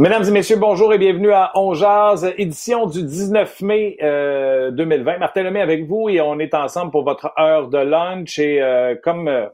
Mesdames et messieurs, bonjour et bienvenue à On édition du 19 mai 2020. Euh, Martin Lemay avec vous et on est ensemble pour votre heure de lunch et euh, comme euh,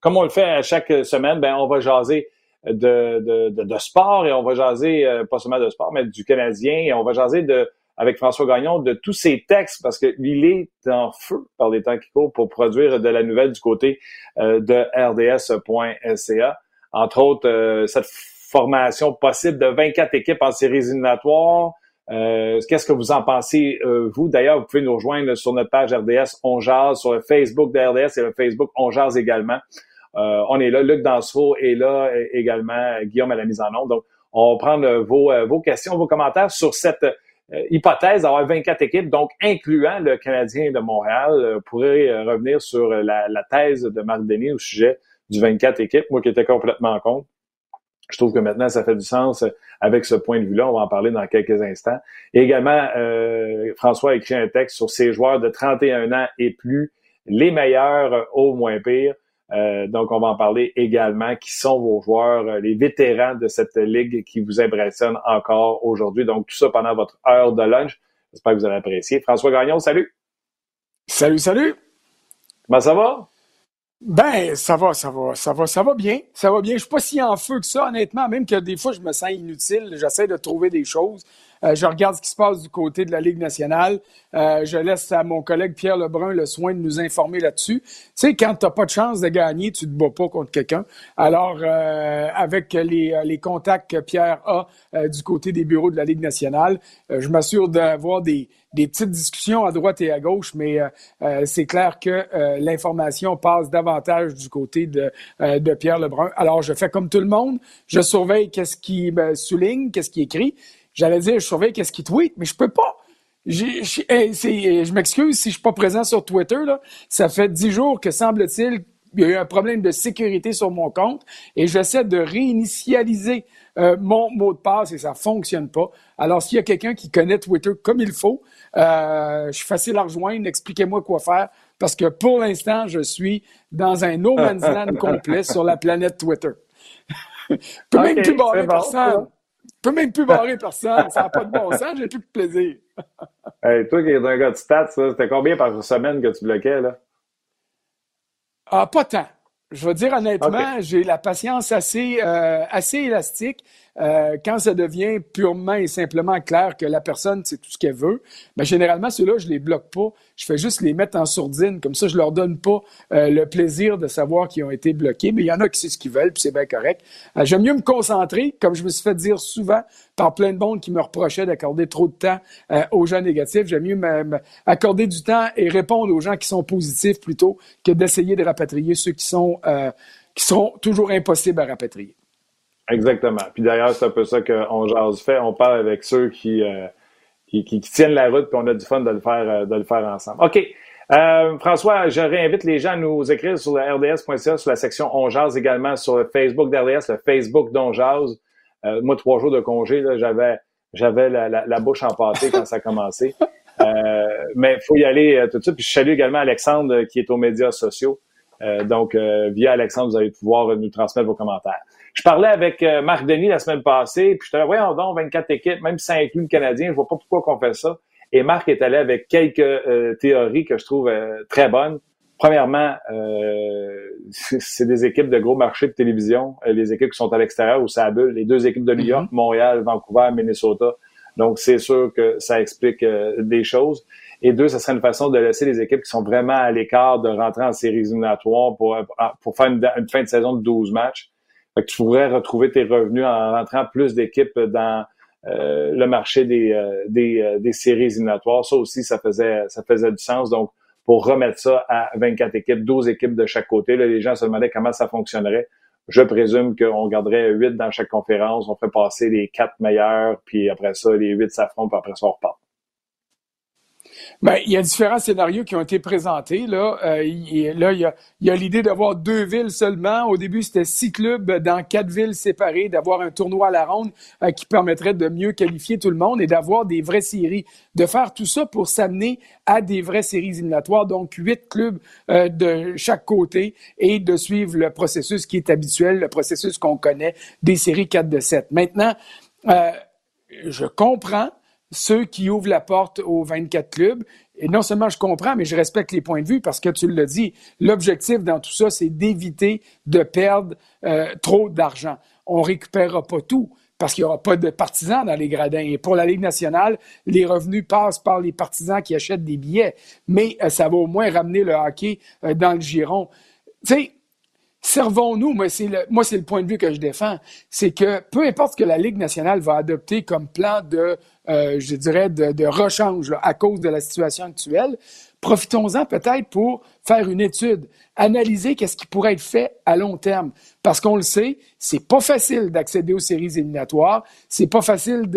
comme on le fait à chaque semaine, ben on va jaser de, de, de, sport et on va jaser pas seulement de sport mais du Canadien et on va jaser de avec François Gagnon de tous ses textes parce qu'il est en feu par les temps qui courent pour produire de la nouvelle du côté de rds.ca. Entre autres, cette formation possible de 24 équipes en séries éliminatoires. Euh, Qu'est-ce que vous en pensez, euh, vous? D'ailleurs, vous pouvez nous rejoindre sur notre page RDS On sur le Facebook de RDS et le Facebook On également. Euh, on est là. Luc Dansereau est là également, Guillaume à la mise en onde. Donc, on va prendre vos, vos questions, vos commentaires sur cette hypothèse d'avoir 24 équipes, donc incluant le Canadien de Montréal. pourrait revenir sur la, la, thèse de Marc Denis au sujet du 24 équipes, moi qui étais complètement contre. Je trouve que maintenant, ça fait du sens euh, avec ce point de vue-là. On va en parler dans quelques instants. Et également, euh, François a écrit un texte sur ces joueurs de 31 ans et plus, les meilleurs au moins pire. Euh, donc, on va en parler également. Qui sont vos joueurs, les vétérans de cette ligue qui vous impressionnent encore aujourd'hui? Donc, tout ça pendant votre heure de lunch. J'espère que vous allez apprécier. François Gagnon, salut! Salut, salut! Comment ça va? Ben, ça va, ça va, ça va, ça va bien. Ça va bien. Je suis pas si en feu que ça, honnêtement, même que des fois, je me sens inutile. J'essaie de trouver des choses. Euh, je regarde ce qui se passe du côté de la Ligue nationale. Euh, je laisse à mon collègue Pierre Lebrun le soin de nous informer là-dessus. Tu sais, quand tu n'as pas de chance de gagner, tu te bats pas contre quelqu'un. Alors, euh, avec les, les, contacts que Pierre a du côté des bureaux de la Ligue nationale, je m'assure d'avoir des, des petites discussions à droite et à gauche, mais c'est clair que l'information passe davantage du côté de, de Pierre Lebrun. Alors, je fais comme tout le monde, je surveille qu'est-ce qui me souligne, qu'est-ce qui écrit, J'allais dire, je surveille qu'est-ce qu'il tweet, mais je peux pas. Je m'excuse si je suis pas présent sur Twitter. Là. Ça fait dix jours que, semble-t-il, il y a eu un problème de sécurité sur mon compte et j'essaie de réinitialiser euh, mon mot de passe et ça fonctionne pas. Alors, s'il y a quelqu'un qui connaît Twitter comme il faut, euh, je suis facile à rejoindre. Expliquez-moi quoi faire parce que pour l'instant, je suis dans un no man's land complet sur la planète Twitter. je peux même plus barrer personne. Je peux même plus barrer personne. Ça n'a pas de bon sens. J'ai plus de plaisir. hey, toi qui es un gars de stats, c'était combien par semaine que tu bloquais, là? Ah, pas tant. Je veux dire honnêtement, j'ai la patience assez, euh, assez élastique. Euh, quand ça devient purement et simplement clair que la personne, c'est tout ce qu'elle veut, ben, généralement, ceux-là, je les bloque pas. Je fais juste les mettre en sourdine. Comme ça, je leur donne pas euh, le plaisir de savoir qu'ils ont été bloqués. Mais il y en a qui c'est ce qu'ils veulent, puis c'est bien correct. Euh, j'aime mieux me concentrer, comme je me suis fait dire souvent par plein de monde qui me reprochaient d'accorder trop de temps aux gens négatifs. J'aime mieux accorder du temps et répondre aux gens qui sont positifs plutôt que d'essayer de rapatrier ceux qui sont, qui sont toujours impossibles à rapatrier. Exactement. Puis d'ailleurs, c'est un peu ça qu'on jase fait. On parle avec ceux qui, euh, qui, qui, tiennent la route, puis on a du fun de le faire, euh, de le faire ensemble. OK. Euh, François, je réinvite les gens à nous écrire sur le rds.ca, sur la section On jase également, sur le Facebook d'RDS, le Facebook d'On jase. Euh, moi, trois jours de congé, j'avais j'avais la, la, la, bouche empâtée quand ça a commencé. Euh, mais il faut y aller tout de suite. Puis je salue également Alexandre qui est aux médias sociaux. donc, via Alexandre, vous allez pouvoir nous transmettre vos commentaires. Je parlais avec euh, Marc Denis la semaine passée, puis je te disais, voyons donc, 24 équipes, même si ça inclut le Canadien, je vois pas pourquoi qu'on fait ça. Et Marc est allé avec quelques euh, théories que je trouve euh, très bonnes. Premièrement, c'est des équipes de gros marchés de télévision, les équipes qui sont à l'extérieur ou ça bulle, les deux équipes de New York, mm-hmm. Montréal, Vancouver, Minnesota. Donc, c'est sûr que ça explique des choses. Et deux, ce serait une façon de laisser les équipes qui sont vraiment à l'écart de rentrer en séries éliminatoires pour, pour faire une, une, fin de saison de 12 matchs. Fait que tu pourrais retrouver tes revenus en rentrant plus d'équipes dans euh, le marché des, euh, des, euh, des, séries éliminatoires. Ça aussi, ça faisait, ça faisait du sens. Donc, pour remettre ça à 24 équipes, 12 équipes de chaque côté, là, les gens se demandaient comment ça fonctionnerait. Je présume qu'on garderait 8 dans chaque conférence, on ferait passer les quatre meilleurs, puis après ça, les 8 s'affrontent, puis après ça, on repart. Ben, il y a différents scénarios qui ont été présentés. Là, euh, il, là, il y a, l'idée d'avoir deux villes seulement. Au début, c'était six clubs dans quatre villes séparées, d'avoir un tournoi à la ronde euh, qui permettrait de mieux qualifier tout le monde et d'avoir des vraies séries. De faire tout ça pour s'amener à des vraies séries éliminatoires, donc huit clubs euh, de chaque côté et de suivre le processus qui est habituel, le processus qu'on connaît des séries 4 de 7. Maintenant, je comprends ceux qui ouvrent la porte aux 24 clubs. Et non seulement je comprends, mais je respecte les points de vue parce que tu l'as dit, l'objectif dans tout ça, c'est d'éviter de perdre trop d'argent. On récupérera pas tout parce qu'il n'y aura pas de partisans dans les gradins. Et pour la Ligue nationale, les revenus passent par les partisans qui achètent des billets, mais euh, ça va au moins ramener le hockey euh, dans le giron. Tu sais, servons-nous, moi c'est le, moi c'est le point de vue que je défends, c'est que peu importe ce que la Ligue nationale va adopter comme plan de, euh, je dirais, de, rechange à cause de la situation actuelle, profitons-en peut-être pour faire une étude, analyser qu'est-ce qui pourrait être fait à long terme. Parce qu'on le sait, c'est pas facile d'accéder aux séries éliminatoires, c'est pas facile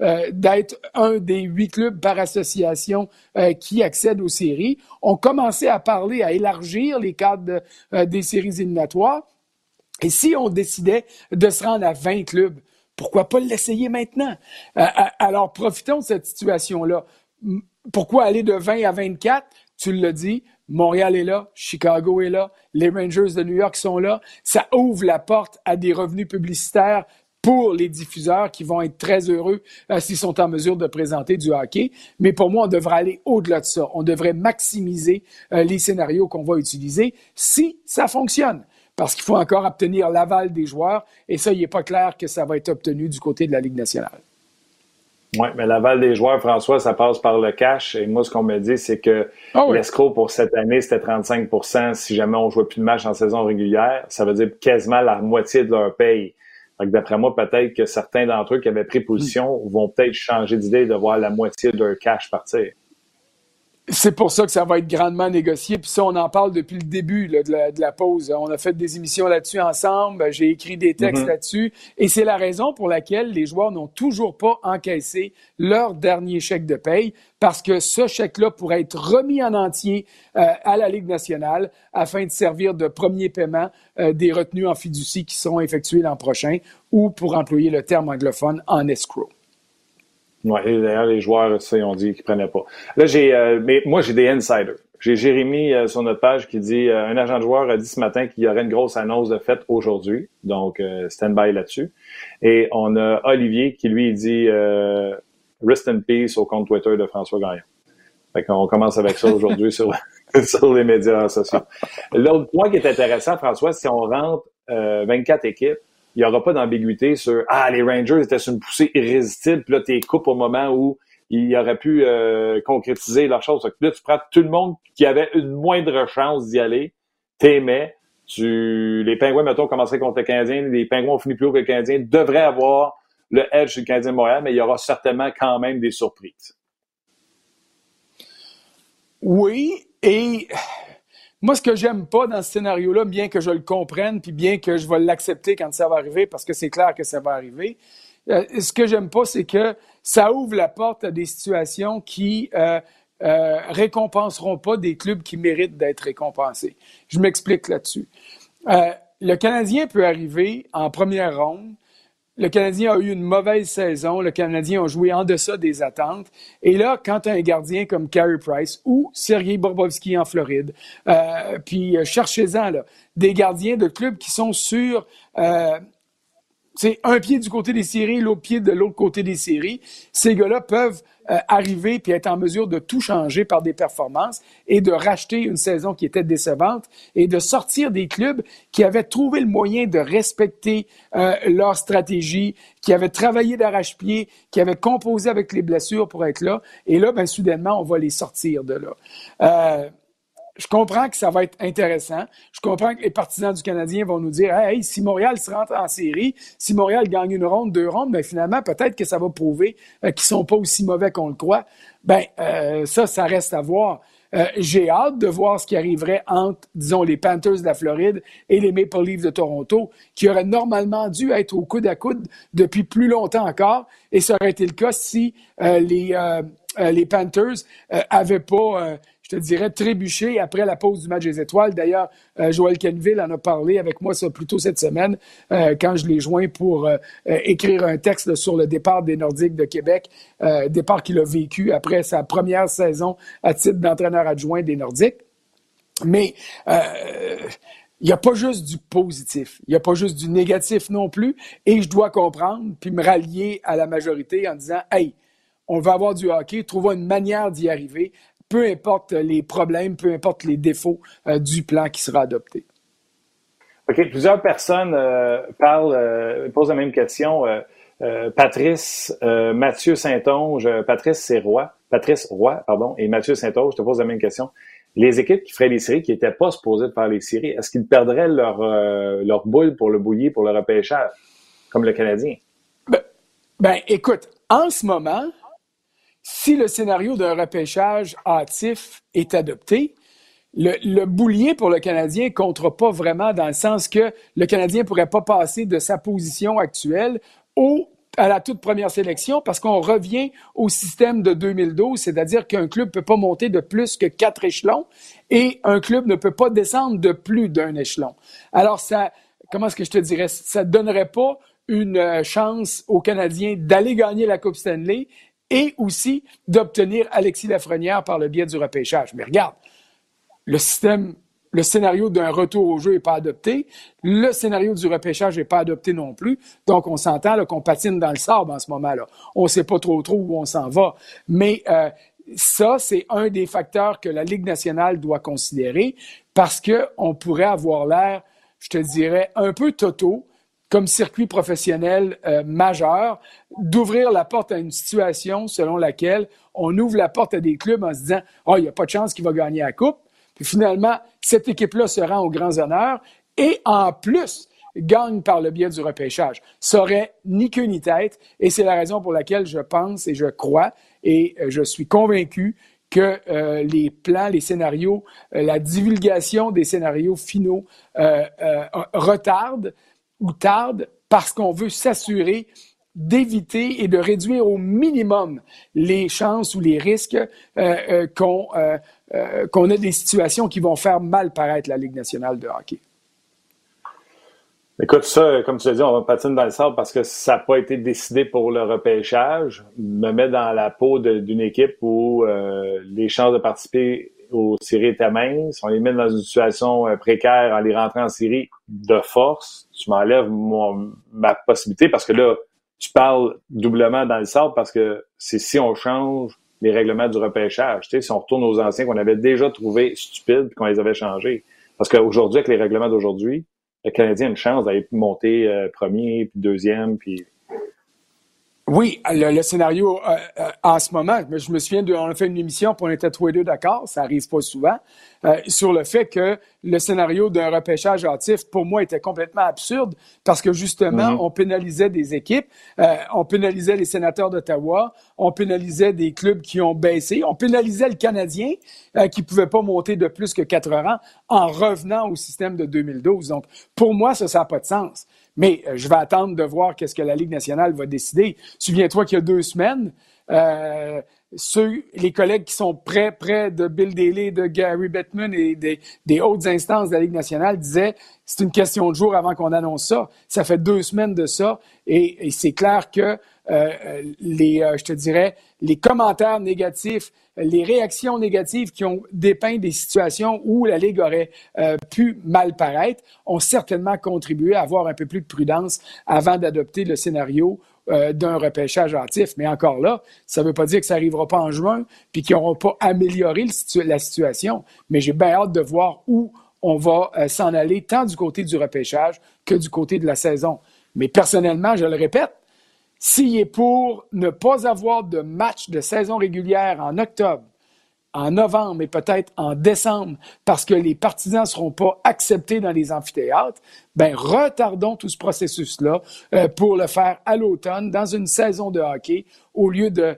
euh, d'être un des huit clubs par association euh, qui accèdent aux séries. On commençait à parler, à élargir les cadres des séries éliminatoires. Et si on décidait de se rendre à 20 clubs, pourquoi pas l'essayer maintenant? alors, profitons de cette situation-là pourquoi aller de 20 à 24? Tu l'as dit, Montréal est là, Chicago est là, les Rangers de New York sont là. Ça ouvre la porte à des revenus publicitaires pour les diffuseurs qui vont être très heureux euh, s'ils sont en mesure de présenter du hockey. Mais pour moi, on devrait aller au-delà de ça. On devrait maximiser euh, les scénarios qu'on va utiliser si ça fonctionne. Parce qu'il faut encore obtenir l'aval des joueurs et ça, il n'est pas clair que ça va être obtenu du côté de la Ligue nationale. Oui, mais l'aval des joueurs, François, ça passe par le cash. Et moi, ce qu'on me dit, c'est que oh l'escroc pour cette année, c'était 35% si jamais on ne jouait plus de matchs en saison régulière. Ça veut dire quasiment la moitié de leur paye. Donc, d'après moi, peut-être que certains d'entre eux qui avaient pris position hmm. vont peut-être changer d'idée de voir la moitié de leur cash partir. C'est pour ça que ça va être grandement négocié. Puis ça, on en parle depuis le début de, la, pause. On a fait des émissions là-dessus ensemble. J'ai écrit des textes mm-hmm. là-dessus. Et c'est la raison pour laquelle les joueurs n'ont toujours pas encaissé leur dernier chèque de paye, parce que ce chèque-là pourrait être remis en entier euh, à la Ligue nationale afin de servir de premier paiement euh, des retenues en fiducie qui seront effectuées l'an prochain, ou pour employer le terme anglophone, en escrow. Oui, d'ailleurs, les joueurs, ça, ils ont dit qu'ils prenaient pas. Là, j'ai, euh, mais moi, j'ai des insiders. J'ai Jérémy euh, sur notre page qui dit euh, un agent de joueur a dit ce matin qu'il y aurait une grosse annonce de fête aujourd'hui, donc stand-by là-dessus. Et on a Olivier qui lui dit rest in peace au compte Twitter de François Gagnon. Fait qu'on commence avec ça aujourd'hui sur, sur les médias sociaux. L'autre point qui est intéressant, François, si on rentre 24 équipes, il n'y aura pas d'ambiguïté sur Ah, les Rangers étaient sur une poussée irrésistible, puis là, t'es coupes au moment où ils auraient pu euh, concrétiser leur chose. Là, tu prends tout le monde qui avait une moindre chance d'y aller, t'aimais, tu les Pingouins, mettons, commenceraient contre les Canadiens, les Pingouins ont fini plus haut que les Canadiens, devraient avoir le edge sur le Canadien de Montréal, mais il y aura certainement quand même des surprises. Oui, et moi, ce que j'aime pas dans ce scénario-là, bien que je le comprenne, puis bien que je vais l'accepter quand ça va arriver, parce que c'est clair que ça va arriver, euh, ce que j'aime pas, c'est que ça ouvre la porte à des situations qui euh, euh, récompenseront pas des clubs qui méritent d'être récompensés. Je m'explique là-dessus. Le Canadien peut arriver en première ronde le Canadien a eu une mauvaise saison. Le Canadien a joué en deçà des attentes. Et là, quand un gardien comme Carey Price ou Sergei Borbovski en Floride, euh, puis euh, cherchez-en là, des gardiens de clubs qui sont sur euh, un pied du côté des séries, l'autre pied de l'autre côté des séries. Ces gars-là peuvent euh, arriver puis être en mesure de tout changer par des performances et de racheter une saison qui était décevante et de sortir des clubs qui avaient trouvé le moyen de respecter euh, leur stratégie, qui avaient travaillé d'arrache-pied, qui avaient composé avec les blessures pour être là. Et là, ben, soudainement, on va les sortir de là. Euh, je comprends que ça va être intéressant. Je comprends que les partisans du Canadien vont nous dire Hey, si Montréal se rentre en série, si Montréal gagne une ronde, deux rondes, ben finalement, peut-être que ça va prouver euh, qu'ils sont pas aussi mauvais qu'on le croit. Ben, euh, ça, ça reste à voir. Euh, j'ai hâte de voir ce qui arriverait entre, disons, les Panthers de la Floride et les Maple Leafs de Toronto, qui auraient normalement dû être au coude à coude depuis plus longtemps encore. Et ça aurait été le cas si les, les Panthers avaient pas je te dirais, trébuché après la pause du match des étoiles. D'ailleurs, euh, Joël Kenville en a parlé avec moi ça plus tôt cette semaine euh, quand je l'ai joint pour euh, écrire un texte sur le départ des Nordiques de Québec, départ qu'il a vécu après sa première saison à titre d'entraîneur adjoint des Nordiques. Mais il n'y a pas juste du positif, il n'y a pas juste du négatif non plus, et je dois comprendre, puis me rallier à la majorité en disant, hey, on va avoir du hockey, trouvons une manière d'y arriver, peu importe les problèmes, peu importe les défauts euh, du plan qui sera adopté. OK, plusieurs personnes euh, parlent, euh, posent la même question. Patrice, Mathieu Saint-Onge, Patrice c'est Roy, Patrice Roy, pardon, et Mathieu Saint-Onge, je te pose la même question les équipes qui feraient les séries, qui n'étaient pas supposées de faire les séries, est-ce qu'ils perdraient leur, leur boule pour le bouillir, pour le repêchage, comme le Canadien? Ben, ben, écoute, en ce moment, si le scénario d'un repêchage hâtif est adopté, le, le, boulier pour le Canadien ne comptera pas vraiment dans le sens que le Canadien ne pourrait pas passer de sa position actuelle à la toute première sélection parce qu'on revient au système de 2012, c'est-à-dire qu'un club ne peut pas monter de plus que quatre échelons et un club ne peut pas descendre de plus d'un échelon. Alors, ça, comment est-ce que je te dirais, ça ne donnerait pas une euh, chance aux Canadiens d'aller gagner la Coupe Stanley et aussi d'obtenir Alexis Lafrenière par le biais du repêchage. Mais regarde, le système le scénario d'un retour au jeu n'est pas adopté. Le scénario du repêchage n'est pas adopté non plus. Donc, on s'entend qu'on patine dans le sable en ce moment-là. On ne sait pas trop trop où on s'en va. Mais euh, ça, c'est un des facteurs que la Ligue nationale doit considérer parce qu'on pourrait avoir l'air, je te dirais, un peu totaux comme circuit professionnel euh, majeur, d'ouvrir la porte à une situation selon laquelle on ouvre la porte à des clubs en se disant « Oh, il n'y a pas de chance qu'il va gagner la Coupe ». Puis finalement, cette équipe-là se rend aux grands honneurs et en plus gagne par le biais du repêchage. Ça aurait ni queue ni tête et c'est la raison pour laquelle je pense et je crois et euh, je suis convaincu que euh, les plans, les scénarios, euh, la divulgation des scénarios finaux retardent ou tardent parce qu'on veut s'assurer d'éviter et de réduire au minimum les chances ou les risques qu'on euh, qu'on ait des situations qui vont faire mal paraître la Ligue nationale de hockey. Écoute, ça, comme tu l'as dit, on va patiner dans le sable parce que ça n'a pas été décidé pour le repêchage. Me met dans la peau d'une équipe où euh, les chances de participer aux séries minces. On les met dans une situation euh, précaire en les rentrant en série de force. Tu m'enlèves ma possibilité parce que là, tu parles doublement dans le sable parce que c'est si on change les règlements du repêchage. Tu sais, si on retourne aux anciens qu'on avait déjà trouvés stupides qu'on les avait changés. Parce qu'aujourd'hui, avec les règlements d'aujourd'hui, le Canadien a une chance d'aller monter euh, premier, puis deuxième, puis oui, le, scénario euh, euh, en ce moment, je me souviens, de, on a fait une émission, puis on était tous les deux d'accord, ça arrive pas souvent, euh, sur le fait que le scénario d'un repêchage hâtif, pour moi, était complètement absurde parce que justement, mhm. on pénalisait des équipes, on pénalisait les sénateurs d'Ottawa, on pénalisait des clubs qui ont baissé, on pénalisait le Canadien qui pouvait pas monter de plus que quatre rangs en revenant au système de 2012. Donc, pour moi, ça, ça n'a pas de sens. Mais euh, je vais attendre de voir qu'est-ce que la Ligue nationale va décider. Souviens-toi qu'il y a deux semaines, euh, ceux, les collègues qui sont près, près de Bill Daly, de Gary Bettman et des, des hautes instances de la Ligue nationale disaient c'est une question de jour avant qu'on annonce ça. Ça fait deux semaines de ça et, c'est clair que euh, les, je te dirais, les commentaires négatifs, les réactions négatives qui ont dépeint des situations où la Ligue aurait euh, pu mal paraître ont certainement contribué à avoir un peu plus de prudence avant d'adopter le scénario euh, d'un repêchage hâtif. Mais encore là, ça ne veut pas dire que ça n'arrivera pas en juin puis qu'ils n'auront pas amélioré la situation. Mais j'ai bien hâte de voir où on va euh, s'en aller, tant du côté du repêchage que du côté de la saison. Mais personnellement, je le répète, s'il est pour ne pas avoir de match de saison régulière en octobre, en novembre et peut-être en décembre parce que les partisans ne seront pas acceptés dans les amphithéâtres, ben retardons tout ce processus-là euh, pour le faire à l'automne dans une saison de hockey au lieu de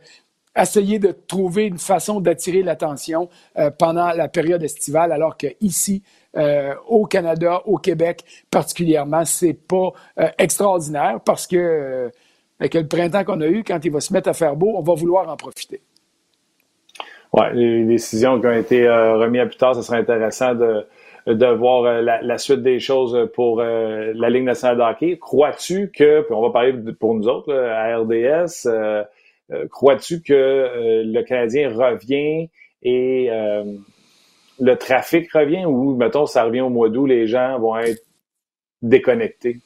essayer de trouver une façon d'attirer l'attention euh, pendant la période estivale alors que ici euh, au Canada, au Québec particulièrement, c'est pas extraordinaire parce que avec le printemps qu'on a eu, quand il va se mettre à faire beau, on va vouloir en profiter. Oui, les décisions qui ont été euh, remises à plus tard, ce serait intéressant de, de voir euh, la, suite des choses pour euh, la Ligue nationale de hockey. Crois-tu que, puis on va parler pour nous autres, à RDS, crois-tu que le Canadien revient et le trafic revient ou, mettons, ça revient au mois d'août, les gens vont être déconnectés?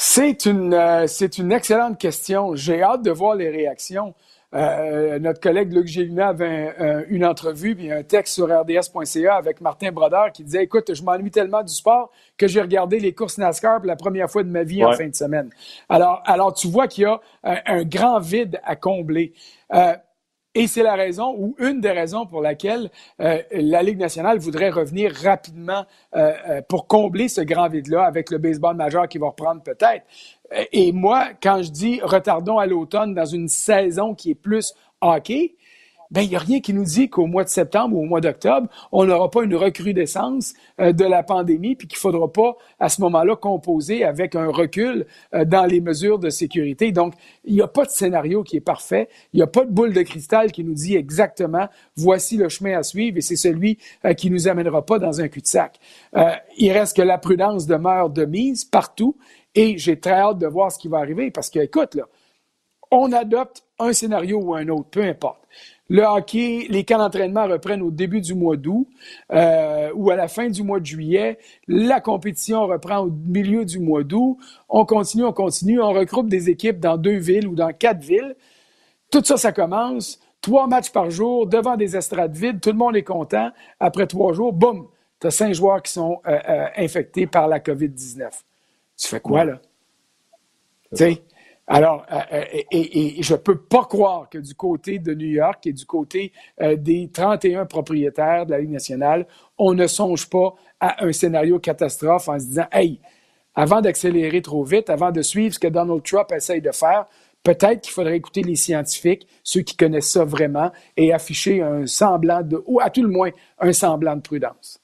C'est une, euh, c'est une excellente question. J'ai hâte de voir les réactions. Euh, notre collègue Luc Gélina avait une entrevue puis un texte sur rds.ca avec Martin Brodeur qui disait Écoute, je m'ennuie tellement du sport que j'ai regardé les courses NASCAR pour la première fois de ma vie en fin de semaine. Alors, alors tu vois qu'il y a un, grand vide à combler. Euh, et c'est la raison ou une des raisons pour laquelle euh, la Ligue nationale voudrait revenir rapidement euh, euh, pour combler ce grand vide-là avec le baseball majeur qui va reprendre peut-être. Et moi, quand je dis retardons à l'automne dans une saison qui est plus hockey, ben il n'y a rien qui nous dit qu'au mois de septembre ou au mois d'octobre, on n'aura pas une recrudescence euh, de la pandémie, puis qu'il ne faudra pas à ce moment-là composer avec un recul euh, dans les mesures de sécurité. Donc, il n'y a pas de scénario qui est parfait. Il n'y a pas de boule de cristal qui nous dit exactement voici le chemin à suivre et c'est celui euh, qui nous amènera pas dans un cul-de-sac. il reste que la prudence demeure de mise partout et j'ai très hâte de voir ce qui va arriver parce que, écoute, là, on adopte un scénario ou un autre, peu importe. Le hockey, les camps d'entraînement reprennent au début du mois d'août euh, ou à la fin du mois de juillet. La compétition reprend au milieu du mois d'août. On continue, on continue. On regroupe des équipes dans deux villes ou dans quatre villes. Tout ça, ça commence. Trois matchs par jour devant des estrades vides. Tout le monde est content. Après trois jours, boum, tu as cinq joueurs qui sont euh, euh, infectés par la COVID-19. Tu fais quoi, là? Tu sais, alors, euh, euh, je ne peux pas croire que du côté de New York et du côté euh, des 31 propriétaires de la Ligue nationale, on ne songe pas à un scénario catastrophe en se disant, hey, avant d'accélérer trop vite, avant de suivre ce que Donald Trump essaye de faire, peut-être qu'il faudrait écouter les scientifiques, ceux qui connaissent ça vraiment, et afficher un semblant de, ou à tout le moins, un semblant de prudence.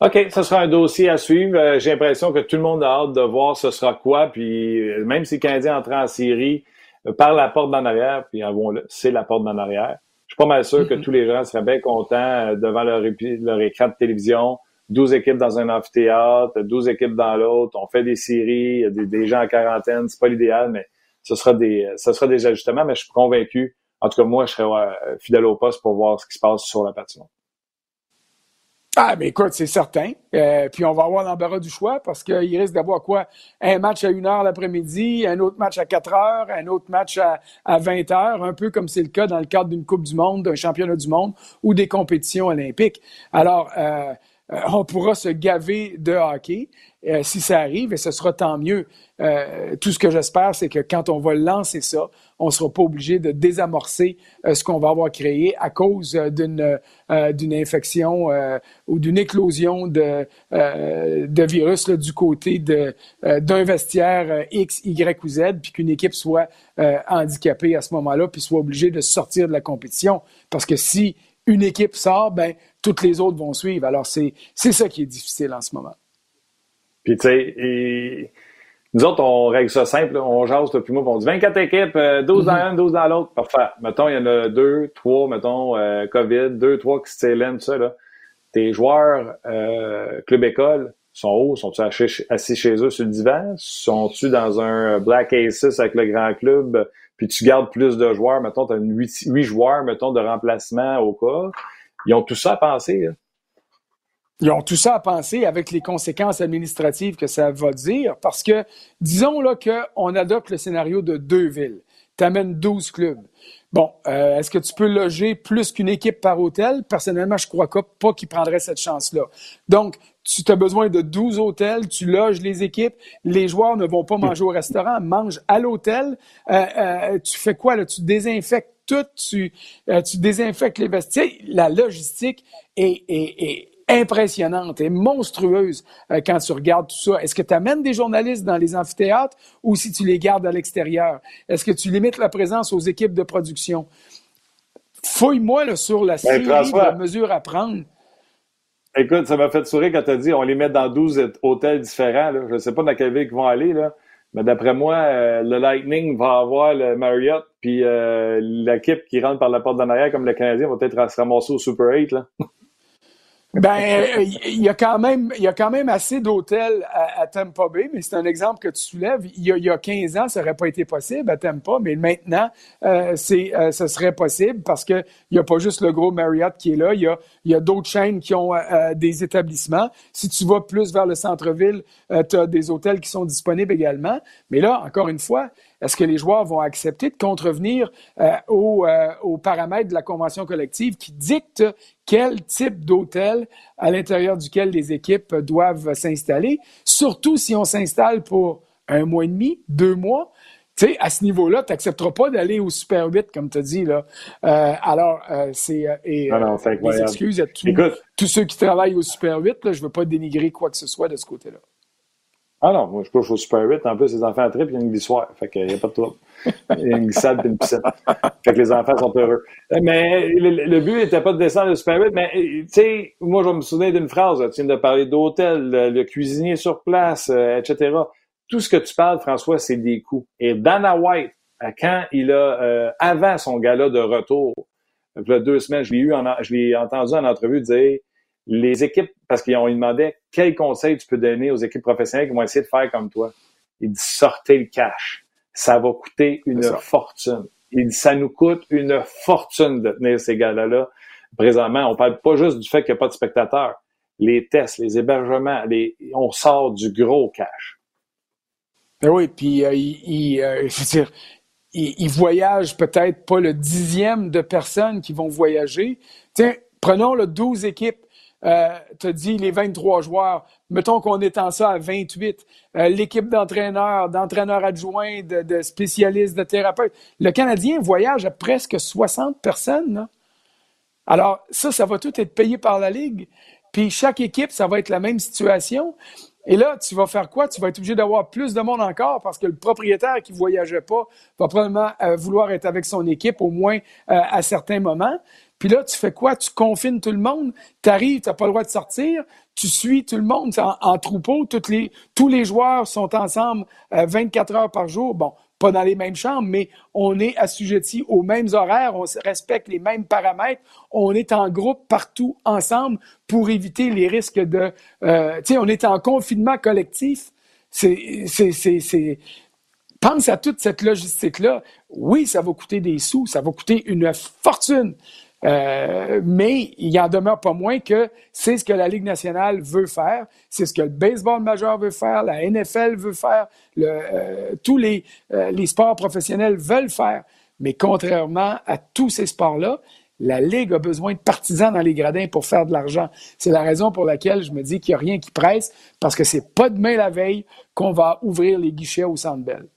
OK, ce sera un dossier à suivre. Euh, j'ai l'impression que tout le monde a hâte de voir ce sera quoi. Puis euh, même si les Canadiens entrent en série euh, par la porte d'en arrière, puis avouons-le, c'est la porte d'en arrière. Je suis pas mal sûr que tous les gens seraient bien contents devant leur, leur écran de télévision. 12 équipes dans un amphithéâtre, 12 équipes dans l'autre, on fait des séries, des, des gens en quarantaine, c'est pas l'idéal, mais ce sera des ce sera des ajustements, mais je suis convaincu, en tout cas moi, je serai fidèle au poste pour voir ce qui se passe sur la patinoire. Ah, mais écoute, c'est certain. Euh, puis on va avoir l'embarras du choix parce qu'il risque d'avoir quoi? Un match à 1 heure l'après-midi, un autre match à 4 heures, un autre match à, à 20 heures, un peu comme c'est le cas dans le cadre d'une Coupe du Monde, d'un championnat du monde ou des compétitions olympiques. Alors, euh, on pourra se gaver de hockey euh, si ça arrive et ce sera tant mieux. Euh, tout ce que j'espère, c'est que quand on va lancer ça, on ne sera pas obligé de désamorcer ce qu'on va avoir créé à cause d'une d'une infection ou d'une éclosion de, de virus du côté d'un vestiaire X, Y ou Z, puis qu'une équipe soit handicapée à ce moment-là, puis soit obligée de sortir de la compétition. Parce que si une équipe sort, ben toutes les autres vont suivre. Alors, c'est ça qui est difficile en ce moment. Puis, tu sais, nous autres, on règle ça simple. On jase depuis moi, on dit 24 équipes, 12 euh, dans mm-hmm. l'un, 12 dans l'autre. Parfait. Mettons, il y en a deux, trois, mettons, euh, COVID, deux, trois qui se tout ça. Là. Tes joueurs euh, club-école sont où? Sont-ils assis chez eux sur le divan? Sont-ils dans un Black Aces avec le grand club? Puis tu gardes plus de joueurs. Mettons, tu as 8, joueurs, mettons, de remplacement au cas. Ils ont tout ça à penser. Ils ont tout ça à penser avec les conséquences administratives que ça va dire, parce que disons là qu'on adopte le scénario de deux villes. Tu amènes 12 clubs. Bon, euh, est-ce que tu peux loger plus qu'une équipe par hôtel? Personnellement, je crois pas qu'ils prendraient cette chance-là. Donc, tu as besoin de 12 hôtels, tu loges les équipes, les joueurs ne vont pas manger au restaurant, mangent à l'hôtel. Euh, euh, tu fais quoi là? Tu désinfectes tout, tu, tu désinfectes les vestiaires. La logistique est, est impressionnante et monstrueuse euh, quand tu regardes tout ça. Est-ce que tu amènes des journalistes dans les amphithéâtres ou si tu les gardes à l'extérieur? Est-ce que tu limites la présence aux équipes de production? Fouille-moi sur la ben, série de mesures à prendre. Écoute, ça m'a fait sourire quand tu dit on les met dans 12 hôtels différents. Je ne sais pas dans quelle ville ils vont aller, mais d'après moi, euh, le Lightning va avoir le Marriott, puis euh, l'équipe qui rentre par la porte d'en arrière, comme le Canadien, va peut-être se ramasser au Super 8. Là. Ben, il y a quand même, il y a quand même assez d'hôtels à, Tampa Bay, mais c'est un exemple que tu soulèves. Il y a, il y a 15 ans, ça n'aurait pas été possible à Tampa, mais maintenant, euh, c'est, euh, ça serait possible parce que il y a pas juste le gros Marriott qui est là. Il y a, il y a d'autres chaînes qui ont euh, des établissements. Si tu vas plus vers le centre-ville, euh, tu as des hôtels qui sont disponibles également. Mais là, encore une fois, est-ce que les joueurs vont accepter de contrevenir euh, aux, euh, aux, paramètres de la convention collective qui dicte quel type d'hôtel à l'intérieur duquel les équipes doivent s'installer, surtout si on s'installe pour un mois et demi, deux mois? Tu sais, à ce niveau-là, tu n'accepteras pas d'aller au Super 8, comme tu as dit. Là. Euh, alors, euh, c'est... et non, non, mes excuses à tous, ceux qui travaillent au Super 8. Là, je ne veux pas dénigrer quoi que ce soit de ce côté-là. Ah non, moi je couche au Super 8. En plus, les enfants à trip, il y a une glissoire. Fait qu'il n'y a pas de trouble. Il y a une glissade et une piscine. Fait que les enfants sont heureux. Mais le, but n'était pas de descendre le Super 8, mais tu sais, moi je me souviens d'une phrase. Tu viens de parler d'hôtel, le, cuisinier sur place, euh, etc. Tout ce que tu parles, François, c'est des coups. Et Dana White, quand il a, euh, avant son gala de retour, il y a deux semaines, je l'ai eu, en, je l'ai entendu en entrevue dire les équipes, parce qu'ils ont demandé quel conseil tu peux donner aux équipes professionnelles qui vont essayer de faire comme toi? Il dit sortez le cash. Ça va coûter une fortune. Il dit ça nous coûte une fortune de tenir ces gars-là. Présentement, on parle pas juste du fait qu'il n'y a pas de spectateurs. Les tests, les hébergements, les, on sort du gros cash. Ben oui, puis euh, il, euh, dire, il voyage peut-être pas le dixième de personnes qui vont voyager. Tiens, prenons le 12 équipes euh, tu as dit les 23 joueurs. Mettons qu'on étend ça à 28. Euh, l'équipe d'entraîneurs, d'entraîneurs adjoints, de, spécialistes, de thérapeutes. Le Canadien voyage à presque 60 personnes. Alors, ça, ça va tout être payé par la Ligue. Puis chaque équipe, ça va être la même situation. Et là, tu vas faire quoi? Tu vas être obligé d'avoir plus de monde encore parce que le propriétaire qui voyageait pas va probablement euh, vouloir être avec son équipe au moins à certains moments. Puis là, tu fais quoi? Tu confines tout le monde, tu arrives, tu n'as pas le droit de sortir, tu suis tout le monde en, troupeau, les, tous les joueurs sont ensemble 24 euh, heures par jour. Bon, pas dans les mêmes chambres, mais on est assujetti aux mêmes horaires, on respecte les mêmes paramètres, on est en groupe partout ensemble pour éviter les risques de... Euh, tu sais, on est en confinement collectif. C'est, pense à toute cette logistique-là. Oui, ça va coûter des sous, ça va coûter une fortune. Euh, mais il en demeure pas moins que c'est ce que la Ligue nationale veut faire, c'est ce que le baseball majeur veut faire, la NFL veut faire, le, euh, tous les, euh, les sports professionnels veulent faire. Mais contrairement à tous ces sports-là, la Ligue a besoin de partisans dans les gradins pour faire de l'argent. C'est la raison pour laquelle je me dis qu'il n'y a rien qui presse, parce que c'est pas demain la veille qu'on va ouvrir les guichets au Centre Bell.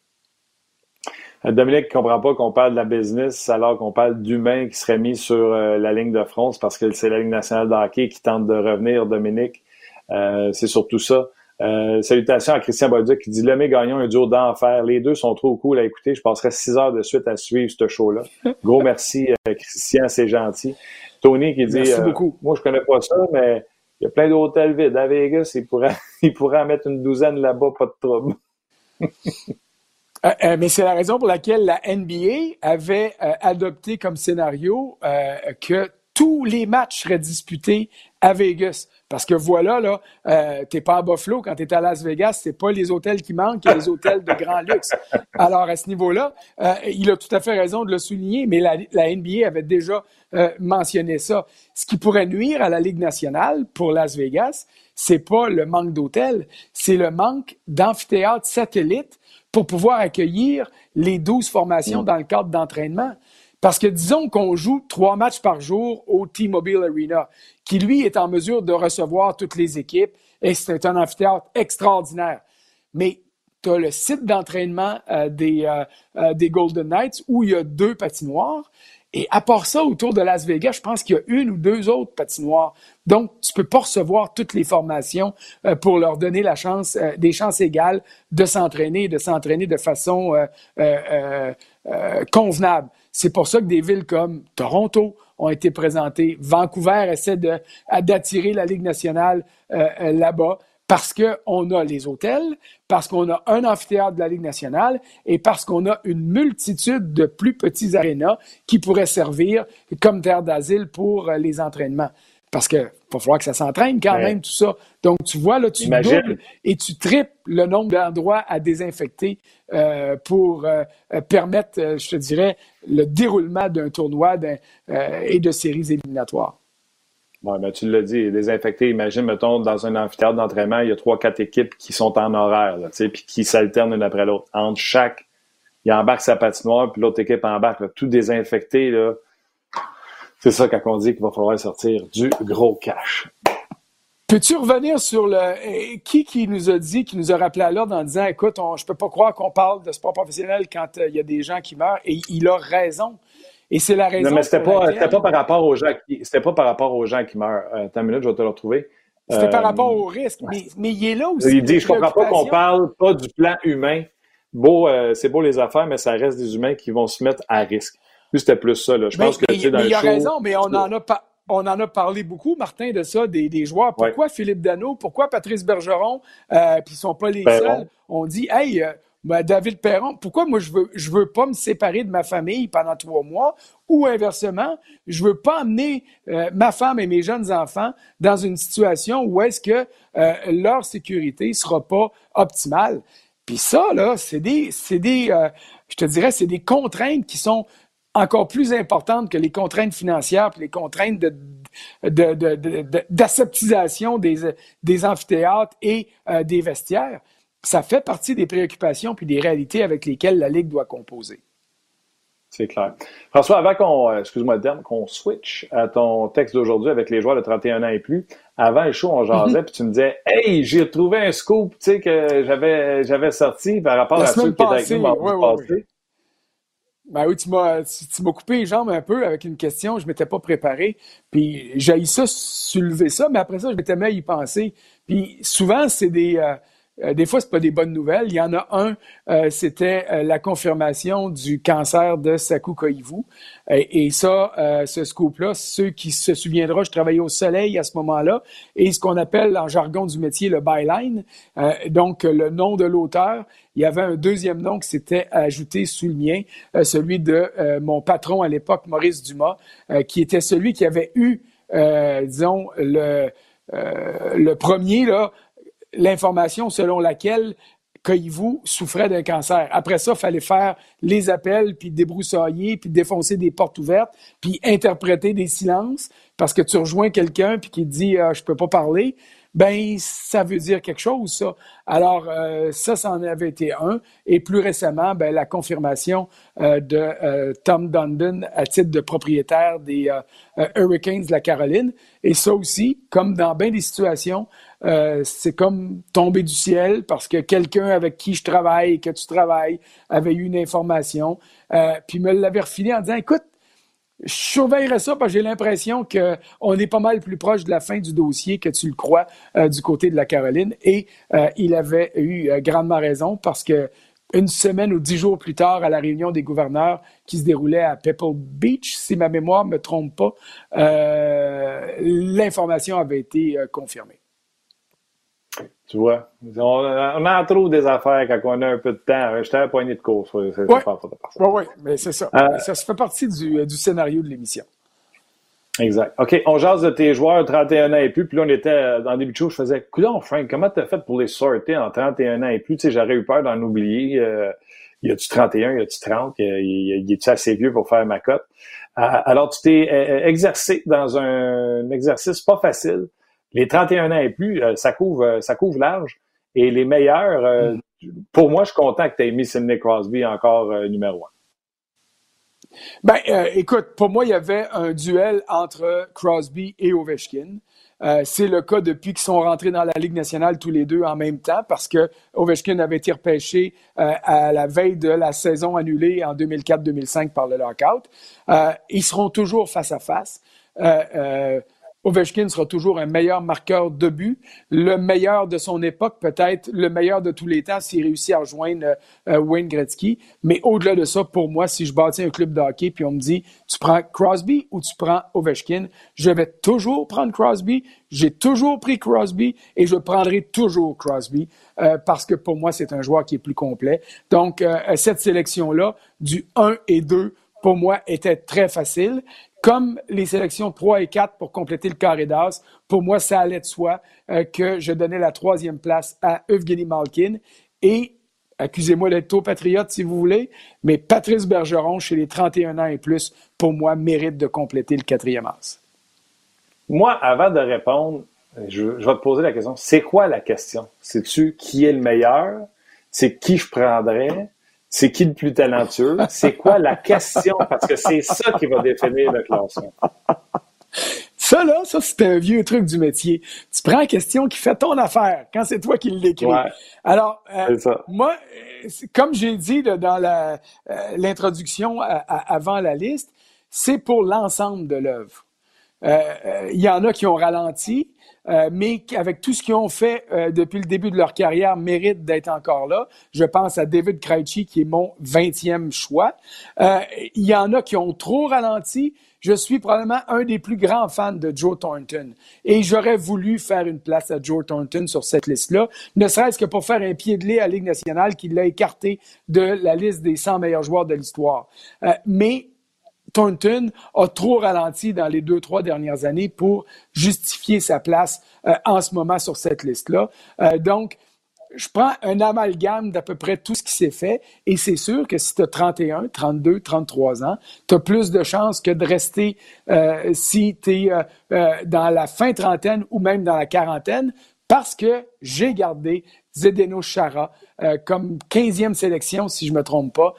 Dominique ne comprend pas qu'on parle de la business alors qu'on parle d'humains qui seraient mis sur euh, la ligne de France parce que c'est la Ligue nationale de hockey qui tente de revenir, Dominique. Euh, c'est surtout ça. Euh, salutations à Christian Bauduc qui dit Lemay Gagnon un duo d'enfer. Les deux sont trop cool à écouter. Je passerai six heures de suite à suivre ce show-là. Gros merci, Christian, c'est gentil. Tony qui dit Merci beaucoup. Moi, je connais pas ça, mais il y a plein d'hôtels vides à Vegas. Il pourrait, il pourrait en mettre une douzaine là-bas, pas de trouble. Euh, euh, mais c'est la raison pour laquelle la NBA avait euh, adopté comme scénario que tous les matchs seraient disputés à Vegas. Parce que voilà, là, euh, t'es pas à Buffalo quand t'es à Las Vegas, c'est pas les hôtels qui manquent, c'est les hôtels de grand luxe. Alors, à ce niveau-là, il a tout à fait raison de le souligner, mais la, la NBA avait déjà mentionné ça. Ce qui pourrait nuire à la Ligue nationale pour Las Vegas, c'est pas le manque d'hôtels, c'est le manque d'amphithéâtres satellites pour pouvoir accueillir les 12 formations dans le cadre d'entraînement. Parce que disons qu'on joue trois matchs par jour au T-Mobile Arena, qui lui est en mesure de recevoir toutes les équipes, et c'est un amphithéâtre extraordinaire. Mais tu as le site d'entraînement euh, des, euh, euh, des Golden Knights où il y a deux patinoires. Et à part ça, autour de Las Vegas, je pense qu'il y a une ou deux autres patinoires. Donc, tu peux pas recevoir toutes les formations euh, pour leur donner la chance, euh, des chances égales de s'entraîner, de s'entraîner de façon euh, convenable. C'est pour ça que des villes comme Toronto ont été présentées. Vancouver essaie d'attirer la Ligue nationale là-bas parce qu'on a les hôtels, parce qu'on a un amphithéâtre de la Ligue nationale et parce qu'on a une multitude de plus petits arénas qui pourraient servir comme terre d'asile pour euh, les entraînements. parce que va falloir que ça s'entraîne quand même, tout ça. Donc, tu vois, là, tu doubles et tu triples le nombre d'endroits à désinfecter euh, pour euh, permettre, je te dirais, le déroulement d'un tournoi et de séries éliminatoires. Bon, ben, tu l'as dit, désinfecter, imagine, mettons, dans un amphithéâtre d'entraînement, il y a trois, quatre équipes qui sont en horaire, puis qui s'alternent une après l'autre. Entre chaque, il embarque sa patinoire, puis l'autre équipe embarque. tout désinfecté, c'est ça quand on dit qu'il va falloir sortir du gros cash. Peux-tu revenir sur le eh, qui qui nous a dit, qui nous a rappelé à l'ordre en disant écoute, on, je peux pas croire qu'on parle de sport professionnel quand euh, il y a des gens qui meurent et il a raison. Et c'est la raison. Non, mais c'était pas, pas par rapport aux gens qui, c'était pas par rapport aux gens qui meurent. Euh, attends une minute, je vais te le retrouver. C'était par rapport au risque, mais, mais, il est là aussi. Il dit, je comprends pas qu'on parle pas du plan humain. Beau, euh, c'est beau les affaires, mais ça reste des humains qui vont se mettre à risque c'était plus ça. Je pense que, tu dans il a raison, mais on en a pas on en a parlé beaucoup, Martin, de ça, des, des joueurs. Pourquoi Philippe Dano? Pourquoi Patrice Bergeron? Euh, puis ils sont pas les seuls. On dit, hey, euh, ben, David Perron, pourquoi moi je veux, je veux pas me séparer de ma famille pendant trois mois? Ou inversement, je veux pas amener euh, ma femme et mes jeunes enfants dans une situation où est-ce que euh, leur sécurité sera pas optimale? Puis ça, là, c'est des, des, je te dirais, c'est des contraintes qui sont encore plus importante que les contraintes financières et les contraintes d'aseptisation de, de, des, amphithéâtres et euh, des vestiaires. Ça fait partie des préoccupations puis des réalités avec lesquelles la Ligue doit composer. C'est clair. François, avant qu'on, euh, excuse-moi le terme, qu'on switch à ton texte d'aujourd'hui avec les joueurs de 31 ans et plus, avant le show, on jasait, mm-hmm. puis tu me disais, hey, j'ai trouvé un scoop, tu sais, que j'avais, j'avais sorti par rapport à ceux qui étaient avec nous ben oui, tu m'as, tu, m'as coupé les jambes un peu avec une question, je m'étais pas préparé. Puis j'ai ça, soulever ça, mais après ça, je m'étais mis à y penser. Puis souvent, c'est des, euh, euh, des fois, c'est pas des bonnes nouvelles. Il y en a un, euh, c'était euh, la confirmation du cancer de Saku Koivu. Et, ça, ce scoop-là, ceux qui se souviendront, je travaillais au Soleil à ce moment-là, et ce qu'on appelle en jargon du métier le byline, donc le nom de l'auteur. Il y avait un deuxième nom qui s'était ajouté sous le mien, celui de mon patron à l'époque, Maurice Dumas, qui était celui qui avait eu, disons, le, le premier là, l'information selon laquelle vous souffrait d'un cancer. Après ça, il fallait faire les appels, puis débroussailler, puis défoncer des portes ouvertes, puis interpréter des silences, parce que tu rejoins quelqu'un, puis qui te dit euh, Je peux pas parler », ben ça veut dire quelque chose, ça. Alors, euh, ça, ça en avait été un. Et plus récemment, ben, la confirmation euh, de Tom Dundon à titre de propriétaire des Hurricanes de la Caroline. Et ça aussi, comme dans bien des situations, euh, c'est comme tomber du ciel parce que quelqu'un avec qui je travaille et que tu travailles avait eu une information, euh, puis me l'avait refilé en disant, écoute, je surveillerai ça parce que j'ai l'impression qu'on est pas mal plus proche de la fin du dossier que tu le crois euh, du côté de la Caroline. Et il avait eu grandement raison parce que une semaine ou dix jours plus tard, à la réunion des gouverneurs qui se déroulait à Pebble Beach, si ma mémoire ne me trompe pas, l'information avait été confirmée. Tu vois, on, en trouve des affaires quand on a un peu de temps. J'étais à poignée de course. Oui, oui, mais c'est ça. Euh, ça fait partie du, du scénario de l'émission. Exact. OK, on jase de tes joueurs 31 ans et plus. Puis là, on était dans le début de show, je faisais Coudon, Frank, comment t'as fait pour les sortir en 31 ans et plus? Tu sais, j'aurais eu peur d'en oublier. Euh, y a-tu 31, y a-tu 30? Y, a-tu assez vieux pour faire ma cote? Euh, alors, tu t'es exercé dans un exercice pas facile les 31 ans et plus, euh, ça couvre, euh, ça couvre large. Et les meilleurs, euh, mm. pour moi, je suis content que tu aies mis Sidney Crosby encore numéro un. Ben, écoute, pour moi, il y avait un duel entre Crosby et Ovechkin. c'est le cas depuis qu'ils sont rentrés dans la Ligue nationale tous les deux en même temps parce que Ovechkin avait été repêché à la veille de la saison annulée en 2004-2005 par le lockout. ils seront toujours face à face. Ovechkin sera toujours un meilleur marqueur de but, le meilleur de son époque, peut-être le meilleur de tous les temps s'il réussit à rejoindre euh, Wayne Gretzky. Mais au-delà de ça, pour moi, si je bâtis un club de hockey puis on me dit tu prends Crosby ou tu prends Ovechkin, je vais toujours prendre Crosby. J'ai toujours pris Crosby et je prendrai toujours Crosby euh, parce que pour moi, c'est un joueur qui est plus complet. Donc, euh, cette sélection-là, du 1 et 2, pour moi, était très facile. Comme les sélections 3 et 4 pour compléter le carré d'as, pour moi, ça allait de soi euh, que je donnais la troisième place à Evgeny Malkin. Et accusez-moi d'être trop patriote si vous voulez, mais Patrice Bergeron, chez les 31 ans et plus, pour moi, mérite de compléter le quatrième as. Moi, avant de répondre, je, vais te poser la question. C'est quoi la question? C'est-tu qui est le meilleur? C'est qui je prendrais? C'est qui le plus talentueux? C'est quoi la question? Parce que c'est ça qui va définir le classement. Ça, là, ça, c'est un vieux truc du métier. Tu prends la question qui fait ton affaire quand c'est toi qui l'écris. Alors, euh, moi, comme j'ai dit dans euh, l'introduction avant la liste, c'est pour l'ensemble de l'œuvre. Euh, il y en a qui ont ralenti, mais avec tout ce qu'ils ont fait depuis le début de leur carrière, méritent d'être encore là. Je pense à David Krejci, qui est mon 20e choix. Il y en a qui ont trop ralenti, je suis probablement un des plus grands fans de Joe Thornton. Et j'aurais voulu faire une place à Joe Thornton sur cette liste-là, ne serait-ce que pour faire un pied de lait à la Ligue nationale qui l'a écarté de la liste des 100 meilleurs joueurs de l'histoire. Euh, mais Thornton a trop ralenti dans les deux, trois dernières années pour justifier sa place euh, en ce moment sur cette liste-là. Euh, donc, je prends un amalgame d'à peu près tout ce qui s'est fait et c'est sûr que si tu as 31, 32, 33 ans, tu as plus de chances que de rester euh, si tu es dans la fin trentaine ou même dans la quarantaine parce que j'ai gardé Zdeno Chara comme 15e sélection, si je ne me trompe pas,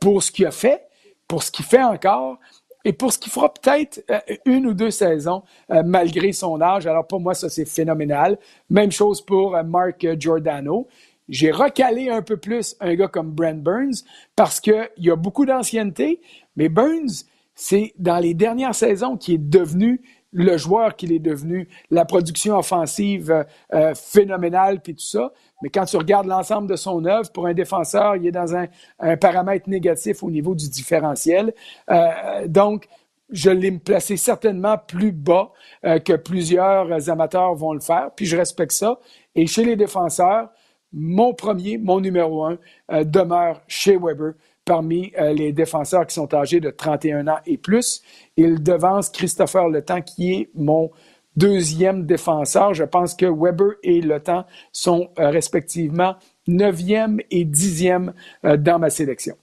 pour ce qu'il a fait, pour ce qu'il fait encore et pour ce qu'il fera peut-être euh, une ou deux saisons euh, malgré son âge. Alors pour moi, ça c'est phénoménal. Même chose pour euh, Mark Giordano. J'ai recalé un peu plus un gars comme Brent Burns parce qu'il y a beaucoup d'ancienneté, mais Burns, c'est dans les dernières saisons qui est devenu le joueur qu'il est devenu, la production offensive phénoménale, puis tout ça. Mais quand tu regardes l'ensemble de son œuvre, pour un défenseur, il est dans un, paramètre négatif au niveau du différentiel. Euh, donc, je l'ai placé certainement plus bas euh, que plusieurs amateurs vont le faire, puis je respecte ça. Et chez les défenseurs, mon premier, mon numéro un, euh, demeure chez Weber parmi les défenseurs qui sont âgés de 31 ans et plus. Il devance Christopher Le Temps, qui est mon deuxième défenseur. Je pense que Weber et Le Temps sont euh, respectivement neuvième et dixième euh, dans ma sélection.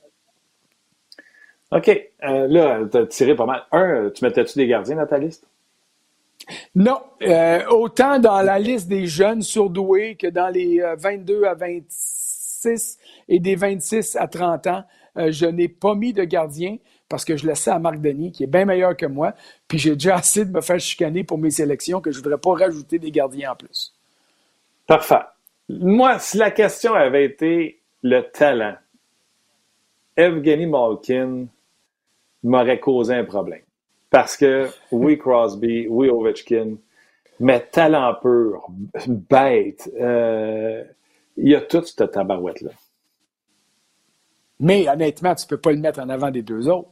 OK. Euh, là, tu as tiré pas mal. Un, tu mettais-tu des gardiens dans ta liste? Non. autant dans la liste des jeunes surdoués que dans les 22 à 26 et des 26 à 30 ans, je n'ai pas mis de gardien parce que je laisse ça à Marc Denis, qui est bien meilleur que moi, puis j'ai déjà assez de me faire chicaner pour mes sélections que je ne voudrais pas rajouter des gardiens en plus. Parfait. Moi, si la question avait été le talent, Evgeny Malkin m'aurait causé un problème. Parce que oui, Crosby, oui, Ovechkin, mais talent pur, bête, euh, il y a toute cette tabarouette-là. Mais honnêtement, tu ne peux pas le mettre en avant des deux autres.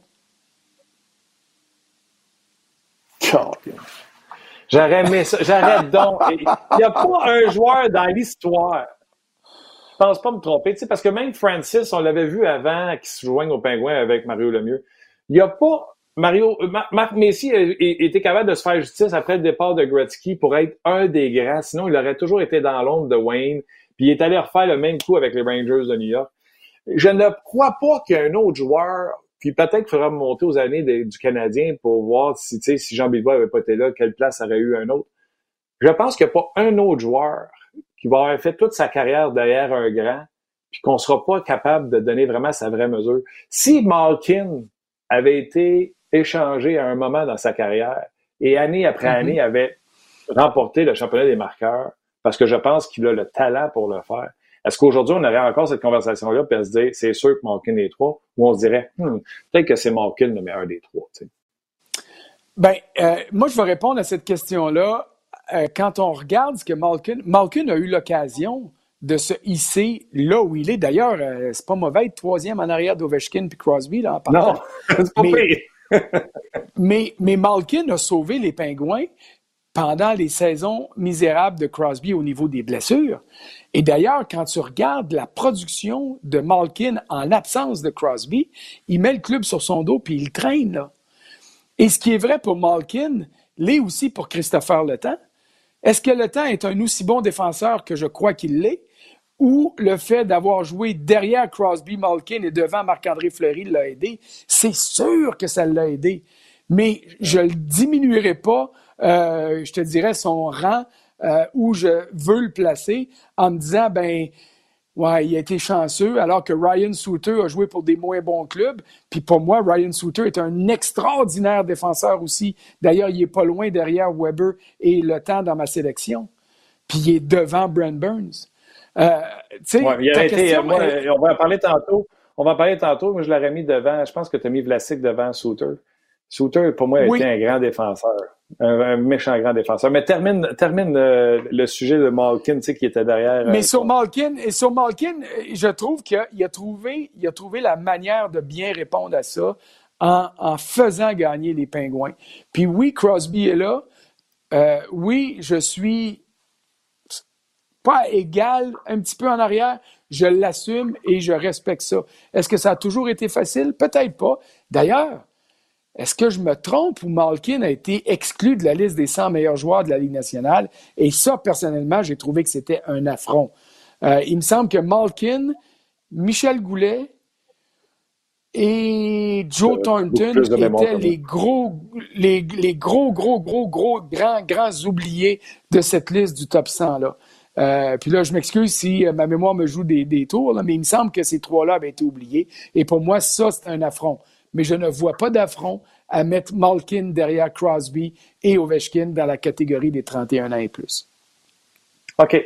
J'aurais aimé ça. J'arrête donc. Il n'y a pas un joueur dans l'histoire. Je pense pas me tromper, parce que même Francis, on l'avait vu avant qu'il se joigne au pingouin avec Mario Lemieux. Il n'y a pas Mario, Marc Messi était capable de se faire justice après le départ de Gretzky pour être un des grands. Sinon, il aurait toujours été dans l'ombre de Wayne. Puis il est allé refaire le même coup avec les Rangers de New York. Je ne crois pas qu'il y ait un autre joueur puis peut-être qu'il faudra monter aux années du Canadien pour voir si, si Jean Bilbao avait pas été là, quelle place aurait eu un autre. Je pense qu'il n'y a pas un autre joueur qui va avoir fait toute sa carrière derrière un grand, puis qu'on ne sera pas capable de donner vraiment sa vraie mesure. Si Malkin avait été échangé à un moment dans sa carrière et année après mm-hmm. année avait remporté le championnat des marqueurs, parce que je pense qu'il a le talent pour le faire, est-ce qu'aujourd'hui, on aurait encore cette conversation-là, puis à se dire, c'est sûr que Malkin est trois, ou on se dirait, hmm, peut-être que c'est Malkin le meilleur des trois. Tu Ben, euh, moi, je vais répondre à cette question-là. Euh, quand on regarde ce que Malkin, Malkin a eu l'occasion de se hisser là où il est. D'ailleurs, euh, c'est pas mauvais troisième en arrière d'Ovechkin puis Crosby là. En non, c'est pas mais, mais, mais Malkin a sauvé les Pingouins pendant les saisons misérables de Crosby au niveau des blessures. Et d'ailleurs, quand tu regardes la production de Malkin en absence de Crosby, il met le club sur son dos puis il traîne. Là. Et ce qui est vrai pour Malkin l'est aussi pour Christopher Le Temps. Est-ce que Le Temps est un aussi bon défenseur que je crois qu'il l'est? Ou le fait d'avoir joué derrière Crosby, Malkin et devant Marc-André Fleury l'a aidé? C'est sûr que ça l'a aidé. Mais je ne le diminuerai pas, je te dirais, son rang euh, où je veux le placer en me disant, ben, Ouais, il a été chanceux, alors que Ryan Souter a joué pour des moins bons clubs. Puis pour moi, Ryan Souter est un extraordinaire défenseur aussi. D'ailleurs, il est pas loin derrière Weber et Le Temps dans ma sélection. Puis il est devant Brent Burns. Euh, ouais, il a été, moi, on va en parler tantôt. On va en parler tantôt. Moi, je l'aurais mis devant. Je pense que tu as mis Vlasic devant Souter. Souter, pour moi, a été un grand défenseur. Un, méchant grand défenseur. Mais termine, termine euh, le sujet de Malkin, tu sais, qui était derrière. Mais euh, sur Malkin, et sur Malkin, je trouve qu'il a, trouvé, il a trouvé la manière de bien répondre à ça en, en faisant gagner les Pingouins. Puis oui, Crosby est là. Euh, oui, je suis pas égal, un petit peu en arrière. Je l'assume et je respecte ça. Est-ce que ça a toujours été facile? Peut-être pas. D'ailleurs, est-ce que je me trompe ou Malkin a été exclu de la liste des 100 meilleurs joueurs de la Ligue nationale? Et ça, personnellement, j'ai trouvé que c'était un affront. Euh, il me semble que Malkin, Michel Goulet et Joe euh, Thornton étaient les gros, les, gros, gros, gros, gros, grands, grands oubliés de cette liste du top 100. Là. Euh, puis là, je m'excuse si ma mémoire me joue des, des tours, mais il me semble que ces trois-là avaient été oubliés. Et pour moi, ça, c'est un affront mais je ne vois pas d'affront à mettre Malkin derrière Crosby et Ovechkin dans la catégorie des 31 ans et plus. OK.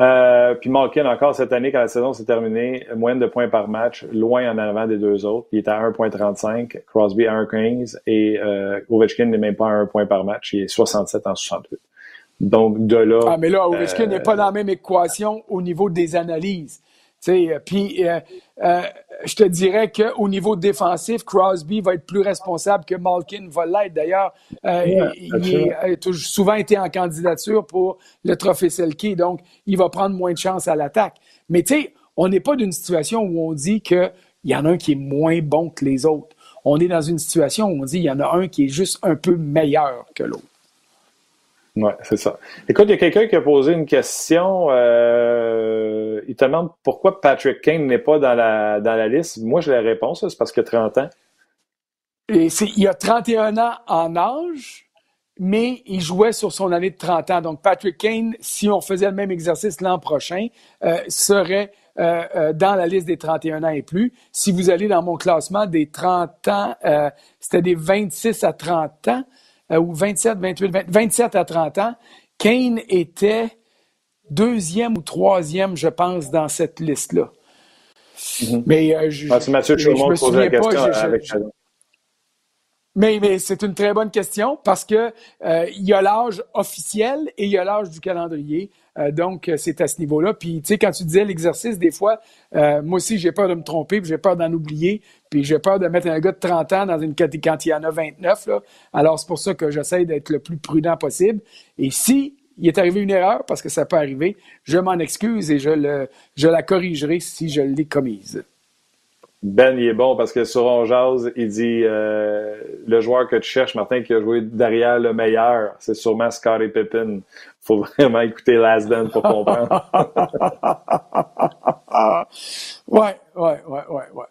Euh, puis Malkin, encore cette année, quand la saison s'est terminée, moyenne de points par match, loin en avant des deux autres. Il est à 1,35, Crosby à 1,15 et euh, Ovechkin n'est même pas à 1 point par match. Il est 67 en 68. Donc, de là. Ah, mais là, Ovechkin n'est pas dans la même équation au niveau des analyses. Euh, puis, euh, euh, je te dirais qu'au niveau défensif, Crosby va être plus responsable que Malkin va l'être. D'ailleurs, il, a souvent été en candidature pour le trophée Selkie, donc il va prendre moins de chance à l'attaque. Mais tu sais, on n'est pas d'une situation où on dit qu'il y en a un qui est moins bon que les autres. On est dans une situation où on dit qu'il y en a un qui est juste un peu meilleur que l'autre. Oui, c'est ça. Écoute, il y a quelqu'un qui a posé une question. Euh, il te demande pourquoi Patrick Kane n'est pas dans la, dans la liste. Moi, j'ai la réponse, c'est parce qu'il a 30 ans. Il a 31 ans en âge, mais il jouait sur son année de 30 ans. Donc, Patrick Kane, si on faisait le même exercice l'an prochain, euh, serait euh, dans la liste des 31 ans et plus. Si vous allez dans mon classement des 30 ans, c'était des 26 à 30 ans. Euh, ou 27, 28, 27 à 30 ans, Kane était deuxième ou troisième, je pense, dans cette liste-là. Mm-hmm. Mais euh, je, ah, Mathieu je, me souviens pas. Mais, mais c'est une très bonne question parce que euh, il y a l'âge officiel et il y a l'âge du calendrier. Euh, donc, euh, c'est à ce niveau-là. Puis, tu sais, quand tu disais l'exercice, des fois, euh, moi aussi, j'ai peur de me tromper, puis j'ai peur d'en oublier, puis j'ai peur de mettre un gars de 30 ans dans une catégorie quand il y en a 29. Là. Alors, c'est pour ça que j'essaie d'être le plus prudent possible. Et si il est arrivé une erreur, parce que ça peut arriver, je m'en excuse et je, le, je la corrigerai si je l'ai commise. Ben, il est bon parce que sur On il dit le joueur que tu cherches, Martin, qui a joué derrière le meilleur, c'est sûrement Scottie Pippen faut vraiment écouter Last Dance pour comprendre. ouais, ouais, ouais, ouais, ouais,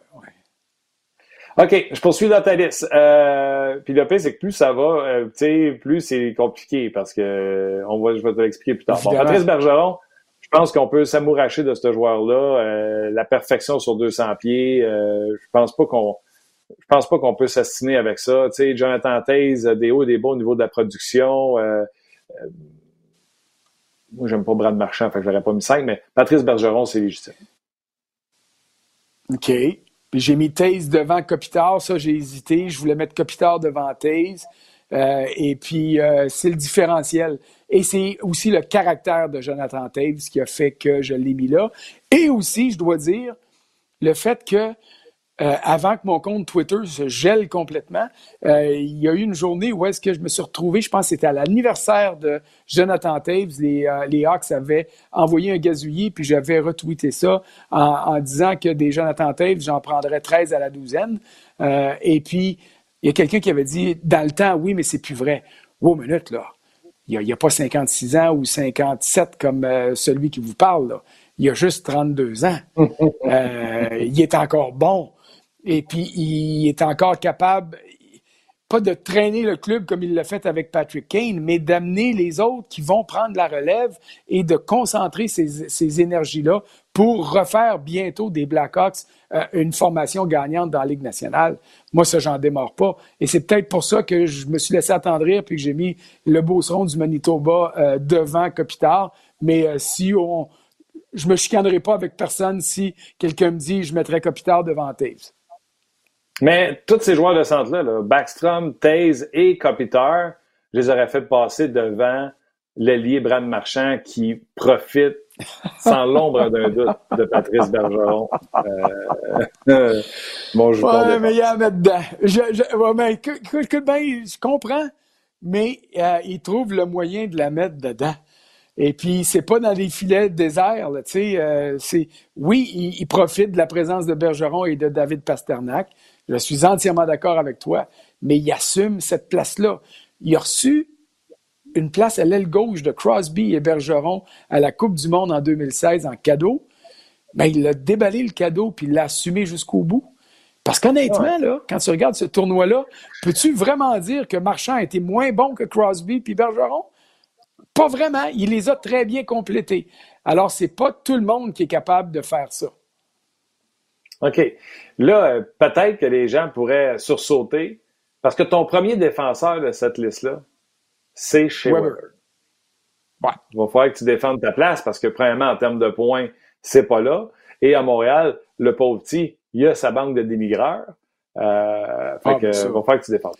OK, je poursuis dans ta liste. Euh, puis le pire, c'est que plus ça va, euh, tu sais, plus c'est compliqué parce que on va, je vais te l'expliquer plus tard. Bon, Patrice Bergeron, pense qu'on peut s'amouracher de ce joueur-là. Euh, la perfection sur 200 pieds, euh, je pense pas qu'on je pense pas qu'on peut s'assiner avec ça. Tu sais, Jonathan Taze, des hauts et des bas au niveau de la production. Euh, moi, j'aime pas Brad Marchand, fait que j'aurais pas mis 5, mais Patrice Bergeron, c'est légitime. OK. J'ai mis Taze devant Kopitar, ça j'ai hésité. Je voulais mettre Kopitar devant Taze. Euh, et puis, euh, c'est le différentiel. Et c'est aussi le caractère de Jonathan Taves qui a fait que je l'ai mis là. Et aussi, je dois dire, le fait que euh, avant que mon compte Twitter se gèle complètement, il y a eu une journée où est-ce que je me suis retrouvé, je pense que c'était à l'anniversaire de Jonathan Taves, les, Hawks avaient envoyé un gazouillis, puis j'avais retweeté ça en, disant que des Jonathan Taves, j'en prendrais 13 à la douzaine. et puis, il y a quelqu'un qui avait dit, dans le temps, oui, mais c'est plus vrai. Wow, minute, là. Il n'y a, a, pas 56 ans ou 57 comme celui qui vous parle, là. Il a juste 32 ans. il est encore bon. Et puis, il est encore capable, pas de traîner le club comme il l'a fait avec Patrick Kane, mais d'amener les autres qui vont prendre la relève et de concentrer ces, énergies-là pour refaire bientôt des Blackhawks euh, une formation gagnante dans la Ligue nationale. Moi, ça, j'en démarre pas. Et c'est peut-être pour ça que je me suis laissé attendrir puis que j'ai mis le Beauceron du Manitoba euh, devant Kopitar. Mais euh, si on... Je me chicanerai pas avec personne si quelqu'un me dit je mettrais Kopitar devant Taves. Mais tous ces joueurs de centre-là, Backstrom, Taze et Kopitar, je les aurais fait passer devant l'ailier Brad Marchand qui profite sans l'ombre d'un doute de Patrice Bergeron. Euh, bon, je ouais, mais il y a à mettre dedans. Je, je, ouais, mais, écoute, ben, je comprends, mais euh, il trouve le moyen de la mettre dedans. Et puis, c'est pas dans les filets déserts, tu sais. Euh, c'est, oui, il, il, profite de la présence de Bergeron et de David Pasternak. Je suis entièrement d'accord avec toi, mais il assume cette place-là. Il a reçu une place à l'aile gauche de Crosby et Bergeron à la Coupe du Monde en 2016 en cadeau. Mais il a déballé le cadeau puis il l'a assumé jusqu'au bout. Parce qu'honnêtement, là, quand tu regardes ce tournoi-là, peux-tu vraiment dire que Marchand a été moins bon que Crosby puis Bergeron? Pas vraiment. Il les a très bien complétés. Alors, c'est pas tout le monde qui est capable de faire ça. OK. Là, euh, peut-être que les gens pourraient sursauter parce que ton premier défenseur de cette liste-là, c'est chez Weber. Ouais. Il va falloir que tu défendes ta place parce que, premièrement, en termes de points, c'est pas là. Et à Montréal, le pauvre petit, il a sa banque de démigreurs. Euh, fait ah, que, il va falloir que tu défendes.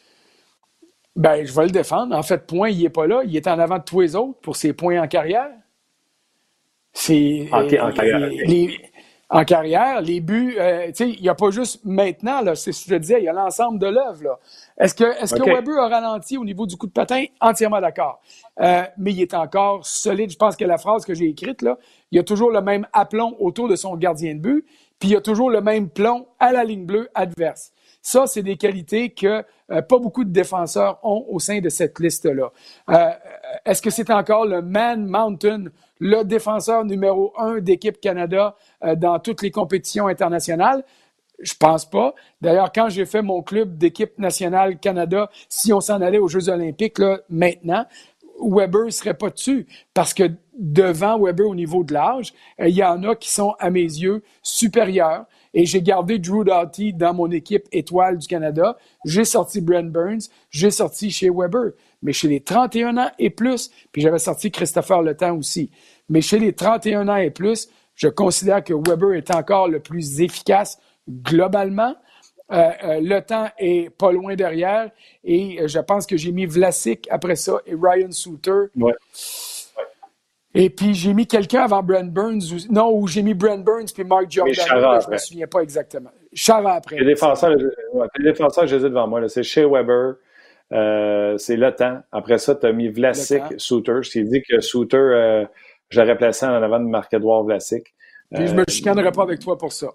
Ben, je vais le défendre. En fait, point, il n'est pas là. Il est en avant de tous les autres pour ses points en carrière. C'est. En, en, carrière en carrière, les buts, euh, tu sais, il n'y a pas juste maintenant, là, c'est ce que je disais, il y a l'ensemble de l'œuvre. Est-ce que, est-ce que Weber a ralenti au niveau du coup de patin? Entièrement d'accord. Euh, mais il est encore solide. Je pense que la phrase que j'ai écrite, là, il y a toujours le même aplomb autour de son gardien de but, puis il y a toujours le même plomb à la ligne bleue adverse. Ça, c'est des qualités que euh, pas beaucoup de défenseurs ont au sein de cette liste-là. Est-ce que c'est encore le Man Mountain le défenseur numéro un d'équipe Canada euh, dans toutes les compétitions internationales? Je pense pas. D'ailleurs, quand j'ai fait mon club d'équipe nationale Canada, si on s'en allait aux Jeux olympiques là, maintenant, Weber serait pas dessus parce que devant Weber au niveau de l'âge, euh, il y en a qui sont à mes yeux supérieurs. Et j'ai gardé Drew Doughty dans mon équipe étoile du Canada. J'ai sorti Brent Burns. J'ai sorti chez Weber. Mais chez les 31 ans et plus, puis j'avais sorti Christopher Le Temps aussi. Mais chez les 31 ans et plus, je considère que Weber est encore le plus efficace globalement. Euh, euh, le temps est pas loin derrière et je pense que j'ai mis Vlasic après ça et Ryan Souter. Ouais. Et puis, j'ai mis quelqu'un avant Brent Burns. Ou, non, ou j'ai mis Brent Burns puis Mark Jordan. Je ne me souviens pas exactement. Chara après. Les défenseurs, ouais, défenseurs, je les ai devant moi. C'est Shea Weber. Euh, c'est le temps. Après ça, tu as mis Vlasic, Souter. Je t'ai dit que Souter, euh, j'aurais placé en avant de Marc-Edouard Vlasic. Puis je me euh, chicanerai pas avec toi pour ça.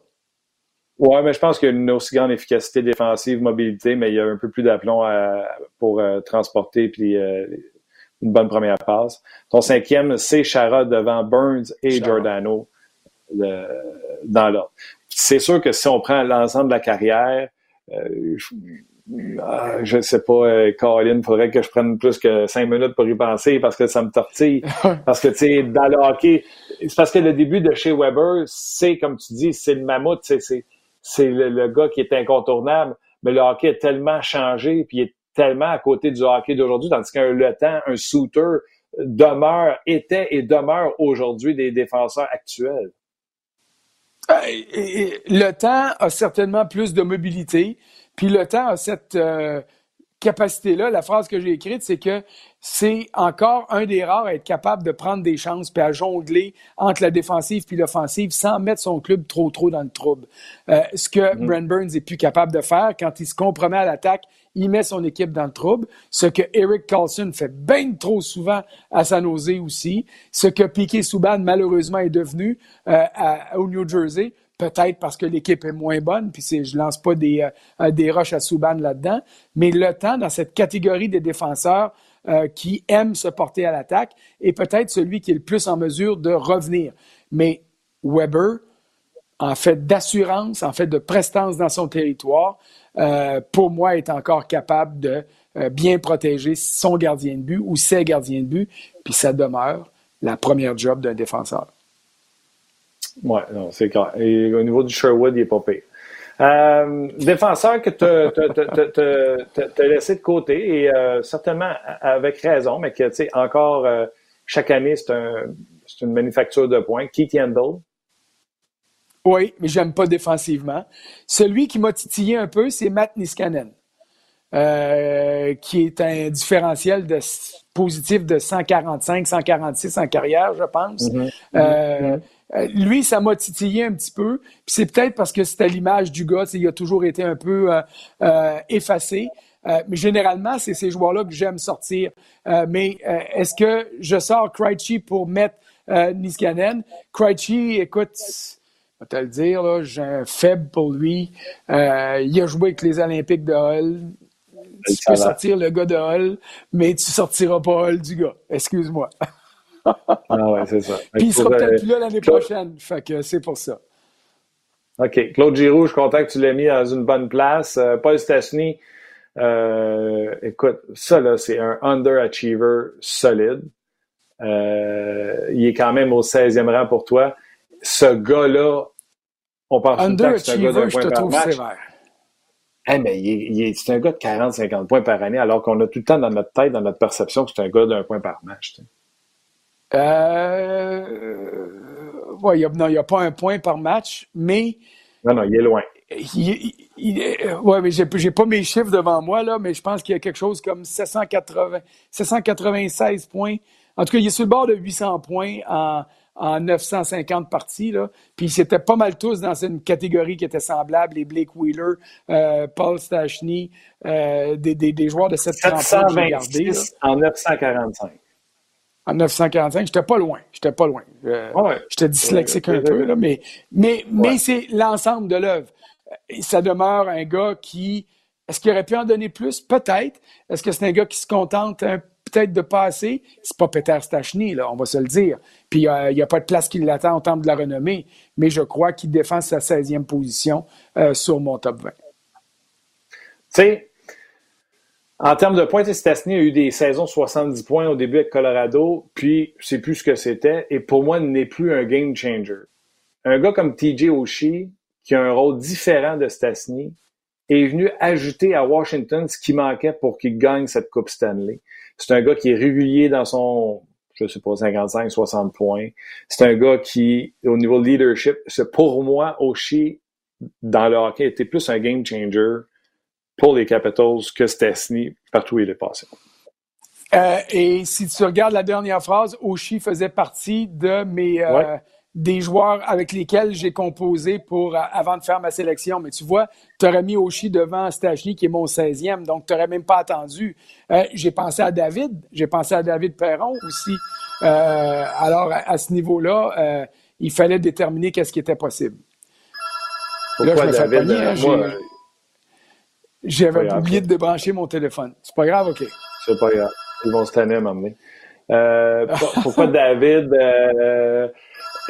Ouais, mais je pense qu'il y a une aussi grande efficacité défensive, mobilité, mais il y a un peu plus d'aplomb pour transporter puis une bonne première passe. Ton cinquième, c'est Chara devant Burns et Giordano dans l'ordre. C'est sûr que si on prend l'ensemble de la carrière, euh, je, ne sais pas, euh, Colin, faudrait que je prenne plus que cinq minutes pour y penser parce que ça me tortille. parce que, tu sais, dans le hockey, c'est parce que le début de chez Weber, c'est, comme tu dis, c'est le mammouth, c'est, c'est le, le, gars qui est incontournable. Mais le hockey a tellement changé, puis il est tellement à côté du hockey d'aujourd'hui, tandis qu'un Le Temps, un Souter demeure, était et demeure aujourd'hui des défenseurs actuels. Euh, le temps a certainement plus de mobilité, puis le temps a cette euh, capacité-là, la phrase que j'ai écrite, c'est que c'est encore un des rares à être capable de prendre des chances puis à jongler entre la défensive puis l'offensive sans mettre son club trop trop dans le trouble. Euh, ce que mm-hmm. Brent Burns est plus capable de faire quand il se compromet à l'attaque, il met son équipe dans le trouble. Ce que Eric Carlson fait bien trop souvent à San Jose aussi. Ce que Piquet Souban malheureusement est devenu euh, au New Jersey peut-être parce que l'équipe est moins bonne, puis je lance pas des, euh, des roches à Souban là-dedans, mais le temps dans cette catégorie des défenseurs euh, qui aiment se porter à l'attaque est peut-être celui qui est le plus en mesure de revenir. Mais Weber, en fait d'assurance, en fait de prestance dans son territoire, euh, pour moi, est encore capable de bien protéger son gardien de but ou ses gardiens de but, puis ça demeure la première job d'un défenseur. Oui, non, c'est clair. Et au niveau du Sherwood, il n'est pas pire. Euh, défenseur que tu as laissé de côté, et euh, certainement avec raison, mais que, tu sais, encore, euh, chaque année, c'est un, une manufacture de points. Keith Yandel. Oui, mais j'aime pas défensivement. Celui qui m'a titillé un peu, c'est Matt Niskanen, qui est un différentiel de positif de 145, 146 en carrière, je pense. Mm-hmm. Mm-hmm. Euh, lui, ça m'a titillé un petit peu. Puis c'est peut-être parce que c'était l'image du gars, il a toujours été un peu euh, euh, effacé. mais généralement, c'est ces joueurs-là que j'aime sortir. mais est-ce que je sors Krejci pour mettre Niskanen? Krejci, écoute, je vais te le dire, j'ai un faible pour lui. il a joué avec les Olympiques de Hull. Tu peux sortir le gars de Hull, mais tu sortiras pas Hull du gars. Excuse-moi. ah ouais, c'est ça. Puis il sera peut-être plus là l'année prochaine. Fait que c'est pour ça. OK. Claude Giroux, je suis content que tu l'aies mis dans une bonne place. Euh, Paul Stachny, euh, écoute, ça là, c'est un underachiever solide. Euh, il est quand même au 16e rang pour toi. Ce gars-là, on pense tout le temps que c'est un gars d'un point par match. Sévère. Hey, mais il c'est un gars de 40-50 points par année, alors qu'on a tout le temps dans notre tête, dans notre perception, que c'est un gars d'un point par match. Euh, ouais, non, il n'y a pas un point par match, mais. Non, non, il est loin. Oui, mais j'ai, j'ai pas mes chiffres devant moi, là, mais je pense qu'il y a quelque chose comme 780, 796 points. En tout cas, il est sur le bord de 800 points en, en 950 parties. Là. Puis c'était pas mal tous dans une catégorie qui était semblable, les Blake Wheeler, euh, Paul Stachny, euh, des, des, des, joueurs de cette trentaine en 945 en 945. J'étais pas loin. J'étais pas loin. Euh, j'étais dyslexique un peu, là, mais, mais, mais c'est l'ensemble de l'œuvre. Ça demeure un gars qui. Est-ce qu'il aurait pu en donner plus? Peut-être. Est-ce que c'est un gars qui se contente peut-être de passer? C'est pas Peter Stachny, là, on va se le dire. Puis euh, il n'y a pas de place qui l'attend au temple de la renommée, mais je crois qu'il défend sa 16e position euh, sur mon top 20. Tu sais, en termes de points, Stastny a eu des saisons 70 points au début avec Colorado, puis c'est plus ce que c'était, et pour moi, n'est plus un game changer. Un gars comme TJ Oshie, qui a un rôle différent de Stastny, est venu ajouter à Washington ce qui manquait pour qu'il gagne cette Coupe Stanley. C'est un gars qui est régulier dans son, je sais pas, 55, 60 points. C'est un gars qui, au niveau leadership, c'est pour moi, Oshie, dans le hockey, était plus un game changer pour les Capitals que Stesny partout où il est passé. Euh, et si tu regardes la dernière phrase, Oshie faisait partie de mes euh, des joueurs avec lesquels j'ai composé pour euh, avant de faire ma sélection. Mais tu vois, tu aurais mis Oshie devant Stachny, qui est mon 16e, donc tu n'aurais même pas attendu. j'ai pensé à David, j'ai pensé à David Perron aussi. alors, à, ce niveau-là, il fallait déterminer qu'est-ce qui était possible. Pourquoi David? Hein, j'avais oublié de débrancher mon téléphone. C'est pas grave, OK. C'est pas grave. Ils vont se tanner à m'emmener. Euh, pourquoi David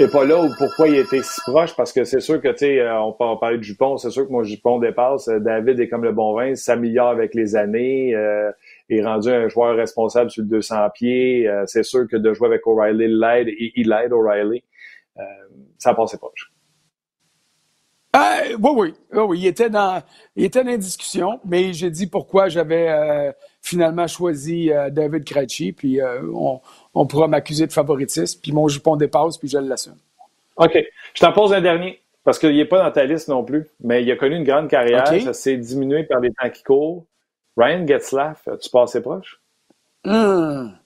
euh, est pas là ou pourquoi il était si proche? Parce que c'est sûr que, tu sais, euh, on, on parlait de Jupon, c'est sûr que moi, Jupon dépasse. Euh, David est comme le bon vin, s'améliore avec les années, euh, est rendu un joueur responsable sur le 200 pieds. c'est sûr que de jouer avec O'Reilly l'aide et il aide O'Reilly. ça passait proche. Ah, oui, oui, oui, il était dans, il était dans discussion, mais j'ai dit pourquoi j'avais euh, finalement choisi euh, David Krejci, puis euh, on, pourra m'accuser de favoritisme, puis mon jupon dépasse, puis je l'assume. OK. Je t'en pose un dernier, parce qu'il n'est pas dans ta liste non plus, mais il a connu une grande carrière, ça s'est diminué par les temps qui courent. Ryan Getzlaff, tu passé proche? Hum.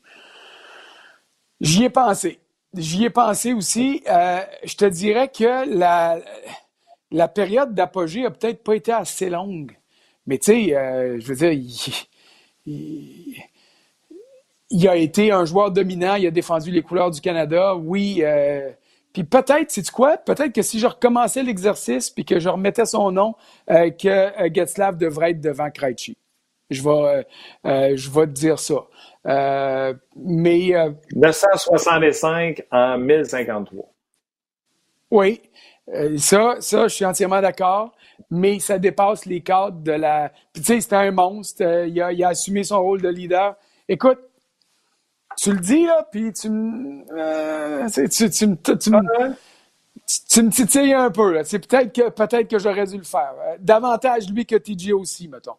J'y ai pensé. J'y ai pensé aussi. Euh, je te dirais que la, la période d'apogée a peut-être pas été assez longue. Mais tu sais, euh, je veux dire, il, il, a été un joueur dominant, il a défendu les couleurs du Canada. Oui, euh, puis peut-être, sais-tu quoi? Peut-être que si je recommençais l'exercice puis que je remettais son nom, euh, que euh, Getzlav devrait être devant Krejci. Je vais, euh, euh je vais te dire ça. Euh, mais... 965 en 1053. Oui, ça, ça, je suis entièrement d'accord, mais ça dépasse les cadres de la... Puis tu sais, c'était un monstre, il a, il a assumé son rôle de leader. Écoute, tu le dis, là, puis tu me. Euh, tu, tu, tu, tu, tu, me titilles un peu. C'est peut-être que peut-être que j'aurais dû le faire. Euh, davantage lui que TJ aussi, mettons.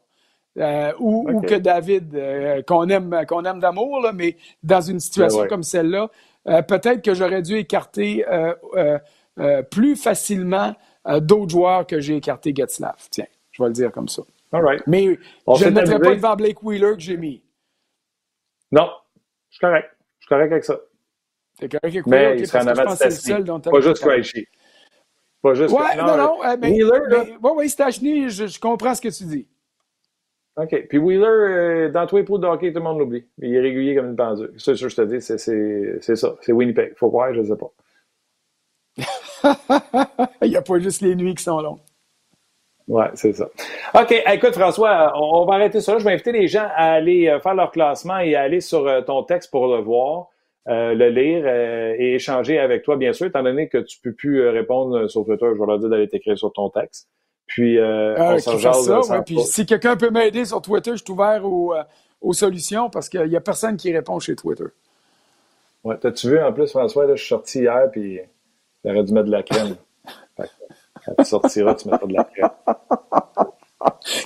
Euh, ou, ou, que David, euh, qu'on aime, qu'on aime d'amour, là, mais dans une situation comme celle-là, peut-être que j'aurais dû écarter plus facilement d'autres joueurs que j'ai écarté Getzlaff. Tiens, je vais le dire comme ça. All right. Mais je ne mettrai pas devant Blake Wheeler que j'ai mis. Non, je suis correct. Je suis correct avec ça. T'es correct avec Mais okay, il serait en avant de Stastny. Pas juste Krejci. Pas juste... Ouais, non, non. non euh, mais, Wheeler, mais, ouais, ouais, Stachny, je, je, comprends ce que tu dis. OK. Puis Wheeler, euh, dans tous les pots de hockey, tout le monde l'oublie. Il est régulier comme une pendule. C'est sûr, je te dis, c'est ça. C'est Winnipeg. Faut croire, je ne sais pas. il n'y a pas juste les nuits qui sont longues. Oui, c'est ça. OK. Écoute, François, on, va arrêter ça. Je vais inviter les gens à aller euh, faire leur classement et à aller sur euh, ton texte pour le voir, euh, le lire et échanger avec toi, bien sûr, étant donné que tu peux plus répondre sur Twitter. Je vais leur dire d'aller t'écrire sur ton texte. Puis, on s'en ça, Puis, si quelqu'un peut m'aider sur Twitter, je suis ouvert aux, aux solutions parce qu'il n'y a personne qui répond chez Twitter. Ouais. T'as-tu vu, en plus, François, là, je suis sorti hier, puis j'aurais dû mettre de la crème. Quand tu sortiras, tu mettras de la crème.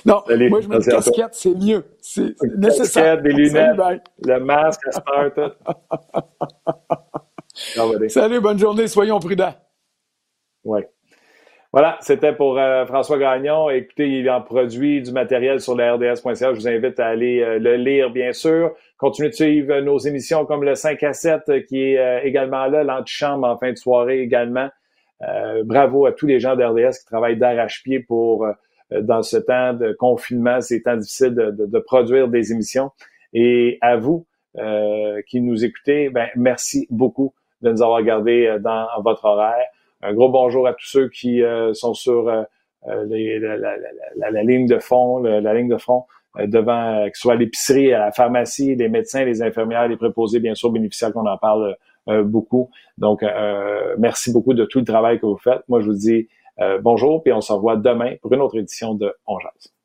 Non, moi, je mets une casquette, c'est mieux. C'est nécessaire. Casquette, des lunettes, le masque, la star, tout. Salut, bonne journée, soyons prudents. Oui. Voilà, c'était pour euh, François Gagnon. Écoutez, il en produit du matériel sur la RDS.ca. Je vous invite à aller euh, le lire, bien sûr. Continuez de suivre nos émissions comme le 5 à 7 euh, qui est également là, l'antichambre en fin de soirée également. Euh, bravo à tous les gens d'RDS qui travaillent d'arrache-pied pour, euh, dans ce temps de confinement, ces temps difficiles de, produire des émissions. Et à vous euh, qui nous écoutez, ben, merci beaucoup de nous avoir gardés dans votre horaire. Un gros bonjour à tous ceux qui sont sur la, ligne de fond, la ligne de front devant, que ce soit l'épicerie, la pharmacie, les médecins, les infirmières, les préposés, bien sûr, bénéficiaires qu'on en parle beaucoup. Donc, euh, merci beaucoup de tout le travail que vous faites. Moi, je vous dis euh, bonjour, puis on se revoit demain pour une autre édition de On.